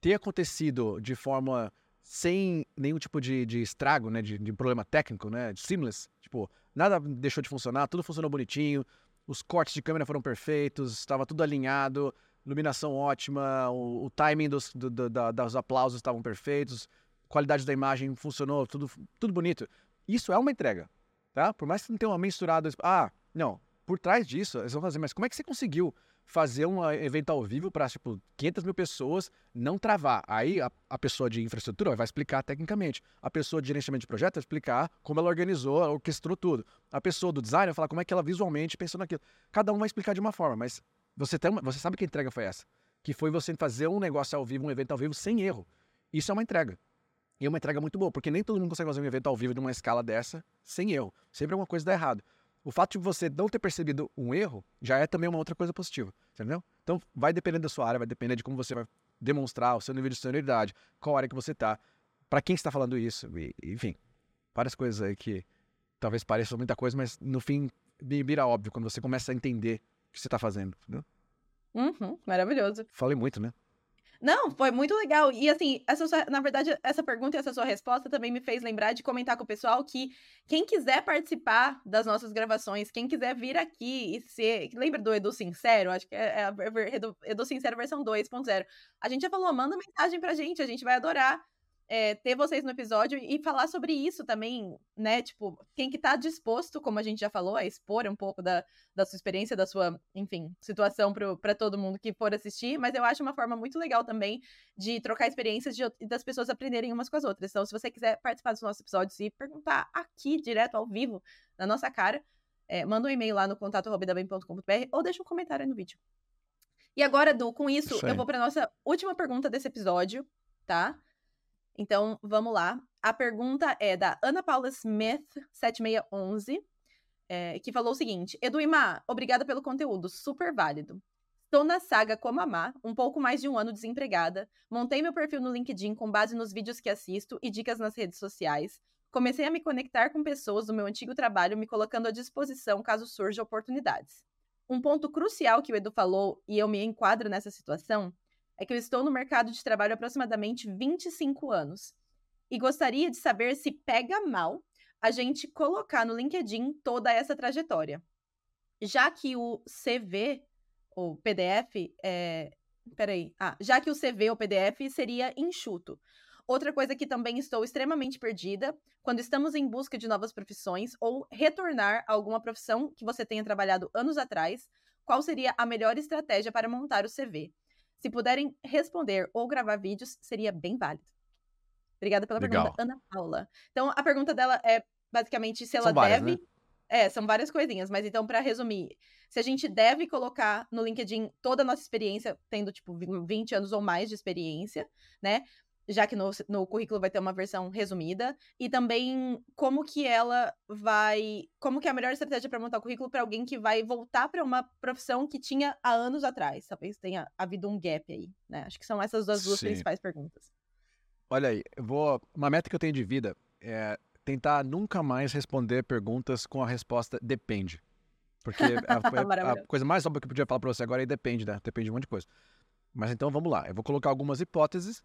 ter acontecido de forma sem nenhum tipo de, de estrago, né? De, de, problema técnico, né? De seamless. Tipo, nada deixou de funcionar, tudo funcionou bonitinho, os cortes de câmera foram perfeitos, estava tudo alinhado, iluminação ótima, o, o timing dos, do, do, da, dos aplausos estavam perfeitos, qualidade da imagem funcionou, tudo, tudo bonito. Isso é uma entrega, tá? Por mais que não tenha uma mensurada, ah, não, por trás disso, eles vão fazer, mas como é que você conseguiu fazer um evento ao vivo para, tipo, 500 mil pessoas não travar? Aí a, a, pessoa de infraestrutura vai explicar tecnicamente. A pessoa de gerenciamento de projeto vai explicar como ela organizou, orquestrou tudo. A pessoa do design vai falar como é que ela visualmente pensou naquilo. Cada um vai explicar de uma forma, mas você, tem você sabe que entrega foi essa. Que foi você fazer um negócio ao vivo, um evento ao vivo sem erro. Isso é uma entrega. E é uma entrega muito boa, porque nem todo mundo consegue fazer um evento ao vivo de uma escala dessa sem erro. Sempre alguma coisa dá errado. O fato de você não ter percebido um erro já é também uma outra coisa positiva, entendeu? Então, vai depender da sua área, vai depender de como você vai demonstrar o seu nível de senioridade, qual área que você tá, para quem está falando isso, e, enfim, várias coisas aí que talvez pareçam muita coisa, mas no fim vira óbvio quando você começa a entender que você está fazendo, entendeu? Uhum, maravilhoso. Falei muito, né? Não, foi muito legal. E assim, essa sua- na verdade, essa pergunta e essa sua resposta também me fez lembrar de comentar com o pessoal que quem quiser participar das nossas gravações, quem quiser vir aqui e ser. Lembra do Edu Sincero? Acho que é é Edu, Edu Sincero versão 2.0. A gente já falou, manda mensagem pra gente, a gente vai adorar. É, ter vocês no episódio e falar sobre isso também, né? Tipo, quem que tá disposto, como a gente já falou, a expor um pouco da, da sua experiência, da sua, enfim, situação para todo mundo que for assistir, mas eu acho uma forma muito legal também de trocar experiências de, e das pessoas aprenderem umas com as outras. Então, se você quiser participar dos nossos episódios e perguntar aqui, direto, ao vivo, na nossa cara, é, manda um e-mail lá no contato.bem.com.br ou deixa um comentário no vídeo. E agora, Edu, com isso, Isso eu vou para nossa última pergunta desse episódio, tá? Então, vamos lá. A pergunta é da Ana Paula Smith, 7611 é, que falou o seguinte: Edu Má, obrigada pelo conteúdo, super válido. Estou na saga como a Má, um pouco mais de um ano desempregada. Montei meu perfil no LinkedIn com base nos vídeos que assisto e dicas nas redes sociais. Comecei a me conectar com pessoas do meu antigo trabalho, me colocando à disposição caso surjam oportunidades. Um ponto crucial que o Edu falou, e eu me enquadro nessa situação, é que eu estou no mercado de trabalho há aproximadamente 25 anos. E gostaria de saber se pega mal a gente colocar no LinkedIn toda essa trajetória. Já que o CV, ou PDF, é... Peraí. Ah, já que o CV ou PDF seria enxuto. Outra coisa que também estou extremamente perdida, quando estamos em busca de novas profissões ou retornar a alguma profissão que você tenha trabalhado anos atrás, qual seria a melhor estratégia para montar o CV? Se puderem responder ou gravar vídeos, seria bem válido. Obrigada pela Legal. pergunta, Ana Paula. Então, a pergunta dela é basicamente se ela São várias, deve. né? É, são várias coisinhas, mas então, para resumir, se a gente deve colocar no LinkedIn toda a nossa experiência, tendo, tipo, vi- 20 anos ou mais de experiência, né? Já que no, no currículo vai ter uma versão resumida. E também como que ela vai. Como que é a melhor estratégia para montar o currículo para alguém que vai voltar para uma profissão que tinha há anos atrás. Talvez tenha havido um gap aí, né? Acho que são essas as duas Sim. principais perguntas. Olha aí, eu vou. Uma meta que eu tenho de vida é tentar nunca mais responder perguntas com a resposta depende. Porque a, a- coisa mais óbvia que eu podia falar pra você agora é depende, né? Depende de um monte de coisa. Mas então vamos lá. Eu vou colocar algumas hipóteses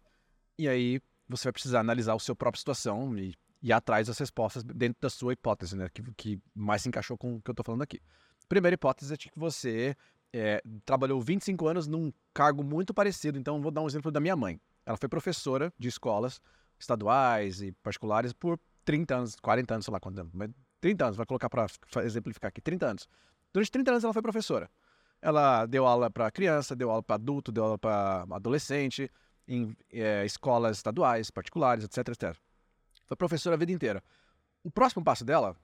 e aí você vai precisar analisar o seu própria situação e ir atrás das respostas dentro da sua hipótese, né? Que, que mais se encaixou com o que eu tô falando aqui. Primeira hipótese é de que você é, trabalhou 25 anos num cargo muito parecido. Então vou dar um exemplo da minha mãe. Ela foi professora de escolas estaduais e particulares por 30 anos, 40 anos, sei lá quanto tempo, mas 30 anos, vai colocar para exemplificar aqui, 30 anos. Durante 30 anos ela foi professora. Ela deu aula para criança, deu aula para adulto, deu aula para adolescente, em eh, escolas estaduais, particulares, etc, etc. Foi professora a vida inteira. O próximo passo dela,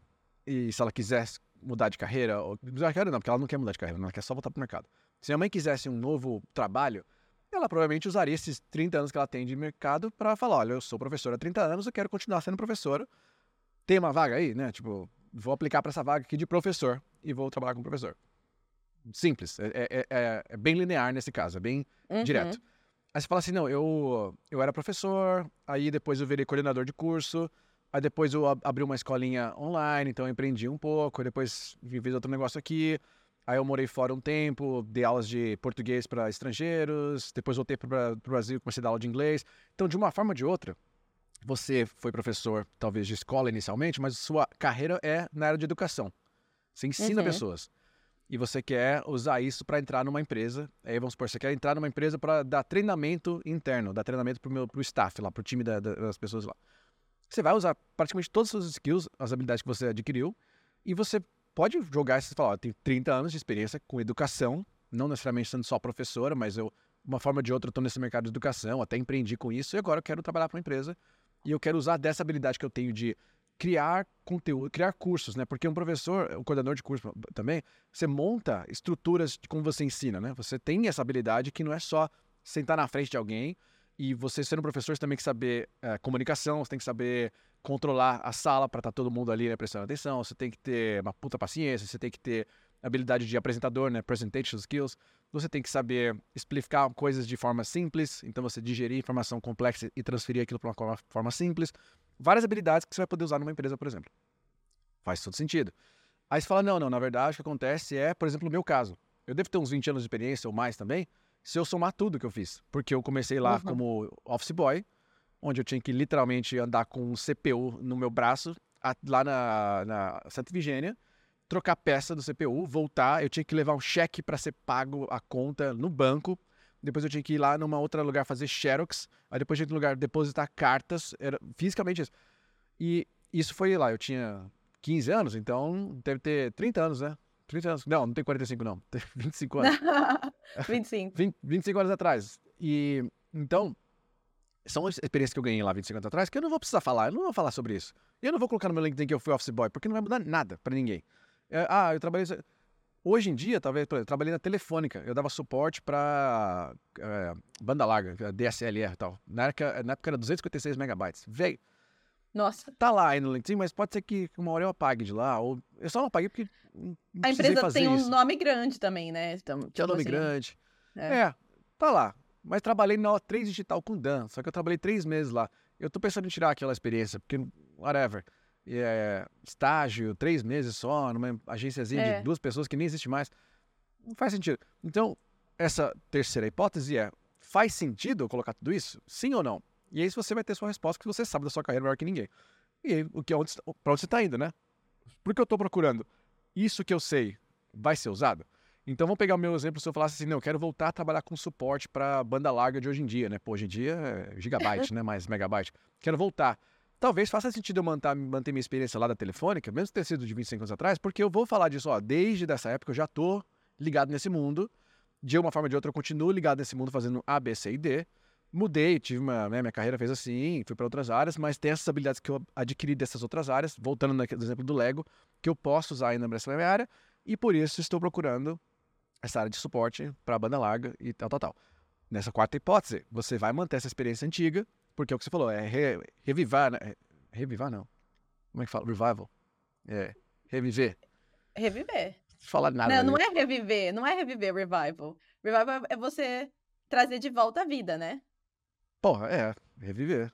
e se ela quisesse mudar de carreira, ou, mudar de carreira não, porque ela não quer mudar de carreira, ela quer só voltar pro mercado. Se a mãe quisesse um novo trabalho, ela provavelmente usaria esses 30 anos que ela tem de mercado para falar, olha, eu sou professora há 30 anos, eu quero continuar sendo professora. Tem uma vaga aí, né? Tipo, vou aplicar para essa vaga aqui de professor e vou trabalhar como professor. Simples, é, é- é- é bem linear nesse caso, é bem Uhum. direto. Aí você fala assim, não, eu, eu era professor, aí depois eu virei coordenador de curso, aí depois eu ab- abri uma escolinha online, então eu empreendi um pouco, depois vi- fiz outro negócio aqui, aí eu morei fora um tempo, dei aulas de português para estrangeiros, depois voltei para o Brasil, comecei a dar aula de inglês. Então, de uma forma ou de outra, você foi professor, talvez de escola inicialmente, mas sua carreira é na área de educação. Você ensina Uhum. pessoas. E você quer usar isso para entrar numa empresa. Aí vamos supor, você quer entrar numa empresa para dar treinamento interno, dar treinamento para o staff lá, para o time da- da- das pessoas lá. Você vai usar praticamente todos os seus skills, as habilidades que você adquiriu, e você pode jogar isso e falar: ó, eu tenho 30 anos de experiência com educação, não necessariamente sendo só professora, mas eu, uma forma ou de outra, estou nesse mercado de educação, até empreendi com isso, e agora eu quero trabalhar para uma empresa e eu quero usar dessa habilidade que eu tenho de criar conteúdo, criar cursos, né? Porque um professor, um coordenador de curso também, você monta estruturas de como você ensina, né? Você tem essa habilidade que não é só sentar na frente de alguém e você sendo professor, você também tem que saber eh, comunicação, você tem que saber controlar a sala para estar tá todo mundo ali né, prestando atenção, você tem que ter uma puta paciência, você tem que ter habilidade de apresentador, né, presentation skills, você tem que saber explicar coisas de forma simples, então você digerir informação complexa e transferir aquilo para uma forma simples. Várias habilidades que você vai poder usar numa empresa, por exemplo. Faz todo sentido. Aí você fala, não, não, na verdade o que acontece é, por exemplo, no meu caso. Eu devo ter uns 20 anos de experiência ou mais também, se eu somar tudo que eu fiz. Porque eu comecei lá uhum. como office boy, onde eu tinha que literalmente andar com um CPU no meu braço, lá na, na Santa Vigênia, trocar peça do CPU, voltar, eu tinha que levar um cheque para ser pago a conta no banco. Depois eu tinha que ir lá numa outra lugar fazer xerox, aí depois tinha que lugar depositar cartas, era fisicamente isso. E isso foi lá, eu tinha 15 anos, então deve ter 30 anos, né? 30 anos. Não, não tem 45 não, tem 25 anos. 25. 20, 25 anos atrás. E então, são experiências que eu ganhei lá 25 anos atrás que eu não vou precisar falar, eu não vou falar sobre isso. E eu não vou colocar no meu LinkedIn que eu fui office boy, porque não vai mudar nada para ninguém. É, ah, eu trabalhei. Hoje em dia, talvez, eu trabalhei na Telefônica. Eu dava suporte para é, banda larga, DSLR e tal. Na época, na época era 256 megabytes. Veio. Nossa. Tá lá aí no LinkedIn, mas pode ser que uma hora eu apague de lá. Ou eu só não apaguei porque. a empresa tem um nome grande também, né? Então, tipo Tinha nome assim. grande. É. é, tá lá. Mas trabalhei na O3 Digital com Dan. Só que eu trabalhei três meses lá. Eu tô pensando em tirar aquela experiência, porque, whatever é, estágio, três meses só, numa agênciazinha é. de duas pessoas que nem existe mais. Não faz sentido. Então, essa terceira hipótese é: faz sentido eu colocar tudo isso? Sim ou não? E aí você vai ter sua resposta que você sabe da sua carreira melhor que ninguém. E aí, o que é onde, pra onde você está indo, né? Porque eu estou procurando isso que eu sei vai ser usado? Então vamos pegar o meu exemplo se eu falasse assim, não, eu quero voltar a trabalhar com suporte para banda larga de hoje em dia, né? Pô, hoje em dia é gigabyte, né? Mais megabyte. Quero voltar. Talvez faça sentido eu manter, manter minha experiência lá da Telefônica, mesmo ter sido de 25 anos atrás, porque eu vou falar disso, ó, desde dessa época eu já tô ligado nesse mundo, de uma forma ou de outra eu continuo ligado nesse mundo fazendo A, B, C e D. Mudei, tive uma, né, minha carreira fez assim, fui para outras áreas, mas tem essas habilidades que eu adquiri dessas outras áreas, voltando no exemplo do Lego, que eu posso usar ainda nessa minha área, e por isso estou procurando essa área de suporte para banda larga e tal, tal, tal. Nessa quarta hipótese, você vai manter essa experiência antiga, porque é o que você falou, é re, revivar, né? Revivar não. Como é que fala? Revival. É. Reviver. Reviver. Falar nada. Não, não é reviver, não é reviver revival. Revival é você trazer de volta a vida, né? Porra, é. Reviver.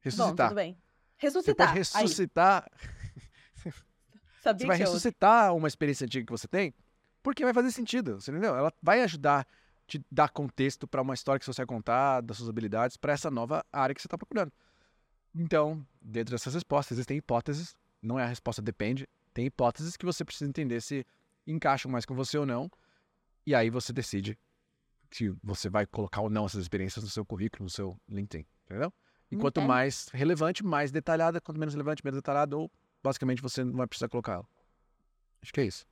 Ressuscitar. Bom, tudo bem. Ressuscitar. Você pode ressuscitar. Sabia você vai ressuscitar uma experiência antiga que você tem, porque vai fazer sentido, você entendeu? Ela vai ajudar te dar contexto para uma história que você vai contar, das suas habilidades, para essa nova área que você está procurando. Então, dentro dessas respostas, existem hipóteses, não é a resposta depende, tem hipóteses que você precisa entender se encaixam mais com você ou não, e aí você decide se você vai colocar ou não essas experiências no seu currículo, no seu LinkedIn, entendeu? E quanto mais relevante, mais detalhada, quanto menos relevante, menos detalhada, ou basicamente você não vai precisar colocá-la. Acho que é isso.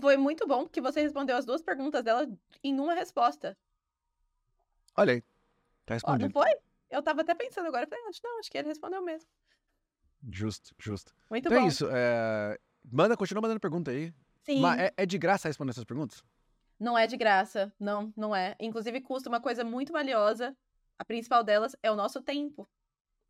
Foi muito bom porque você respondeu as duas perguntas dela em uma resposta. Olha aí. Tá respondido. Ó, não foi? Eu tava até pensando agora. Falei, não, acho que ele respondeu mesmo. Justo, justo. Muito então bom. é isso. É... Manda, continua mandando pergunta aí. Sim. Mas é, é de graça responder essas perguntas? Não é de graça. Não, não é. Inclusive, custa uma coisa muito valiosa. A principal delas é o nosso tempo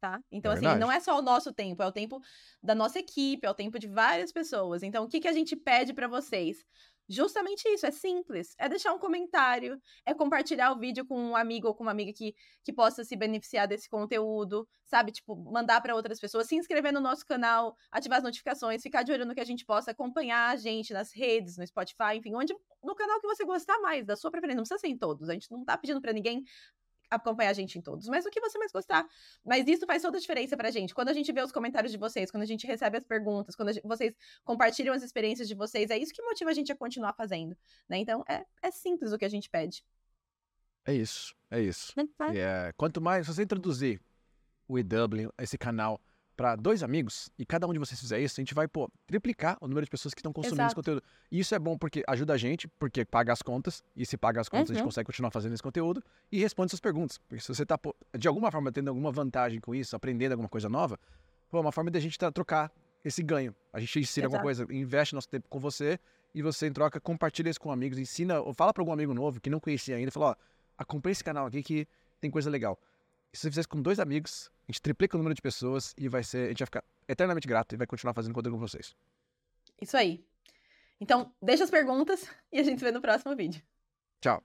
tá? Então, é assim, verdade. não é só o nosso tempo, é o tempo da nossa equipe, é o tempo de várias pessoas. Então, o que, que a gente pede para vocês? Justamente isso, é simples. É deixar um comentário, é compartilhar o vídeo com um amigo ou com uma amiga que, que possa se beneficiar desse conteúdo, sabe? Tipo, mandar para outras pessoas, se inscrever no nosso canal, ativar as notificações, ficar de olho no que a gente possa acompanhar a gente nas redes, no Spotify, enfim, onde no canal que você gostar mais, da sua preferência. Não precisa ser em todos. A gente não tá pedindo para ninguém acompanhar a gente em todos, mas o que você mais gostar. Mas isso faz toda a diferença pra gente. Quando a gente vê os comentários de vocês, quando a gente recebe as perguntas, quando gente, vocês compartilham as experiências de vocês, é isso que motiva a gente a continuar fazendo, né? Então, é, é simples o que a gente pede. É isso, é isso. É, quanto mais você introduzir o EW, esse canal, para dois amigos, e cada um de vocês fizer isso, a gente vai, pô, triplicar o número de pessoas que estão consumindo Exato. esse conteúdo. E isso é bom porque ajuda a gente, porque paga as contas, e se paga as contas, uhum. a gente uhum. consegue continuar fazendo esse conteúdo e responde suas perguntas. Porque se você está, de alguma forma, tendo alguma vantagem com isso, aprendendo alguma coisa nova, pô, é uma forma de a gente tá, trocar esse ganho. A gente ensina Exato. alguma coisa, investe nosso tempo com você, e você, em troca, compartilha isso com amigos, ensina, ou fala para algum amigo novo que não conhecia ainda, fala, ó, acompanha esse canal aqui que tem coisa legal. E se você fizer com dois amigos, a gente triplica o número de pessoas e vai ser, a gente vai ficar eternamente grato e vai continuar fazendo conteúdo com vocês. Isso aí. Então, deixa as perguntas e a gente se vê no próximo vídeo. Tchau.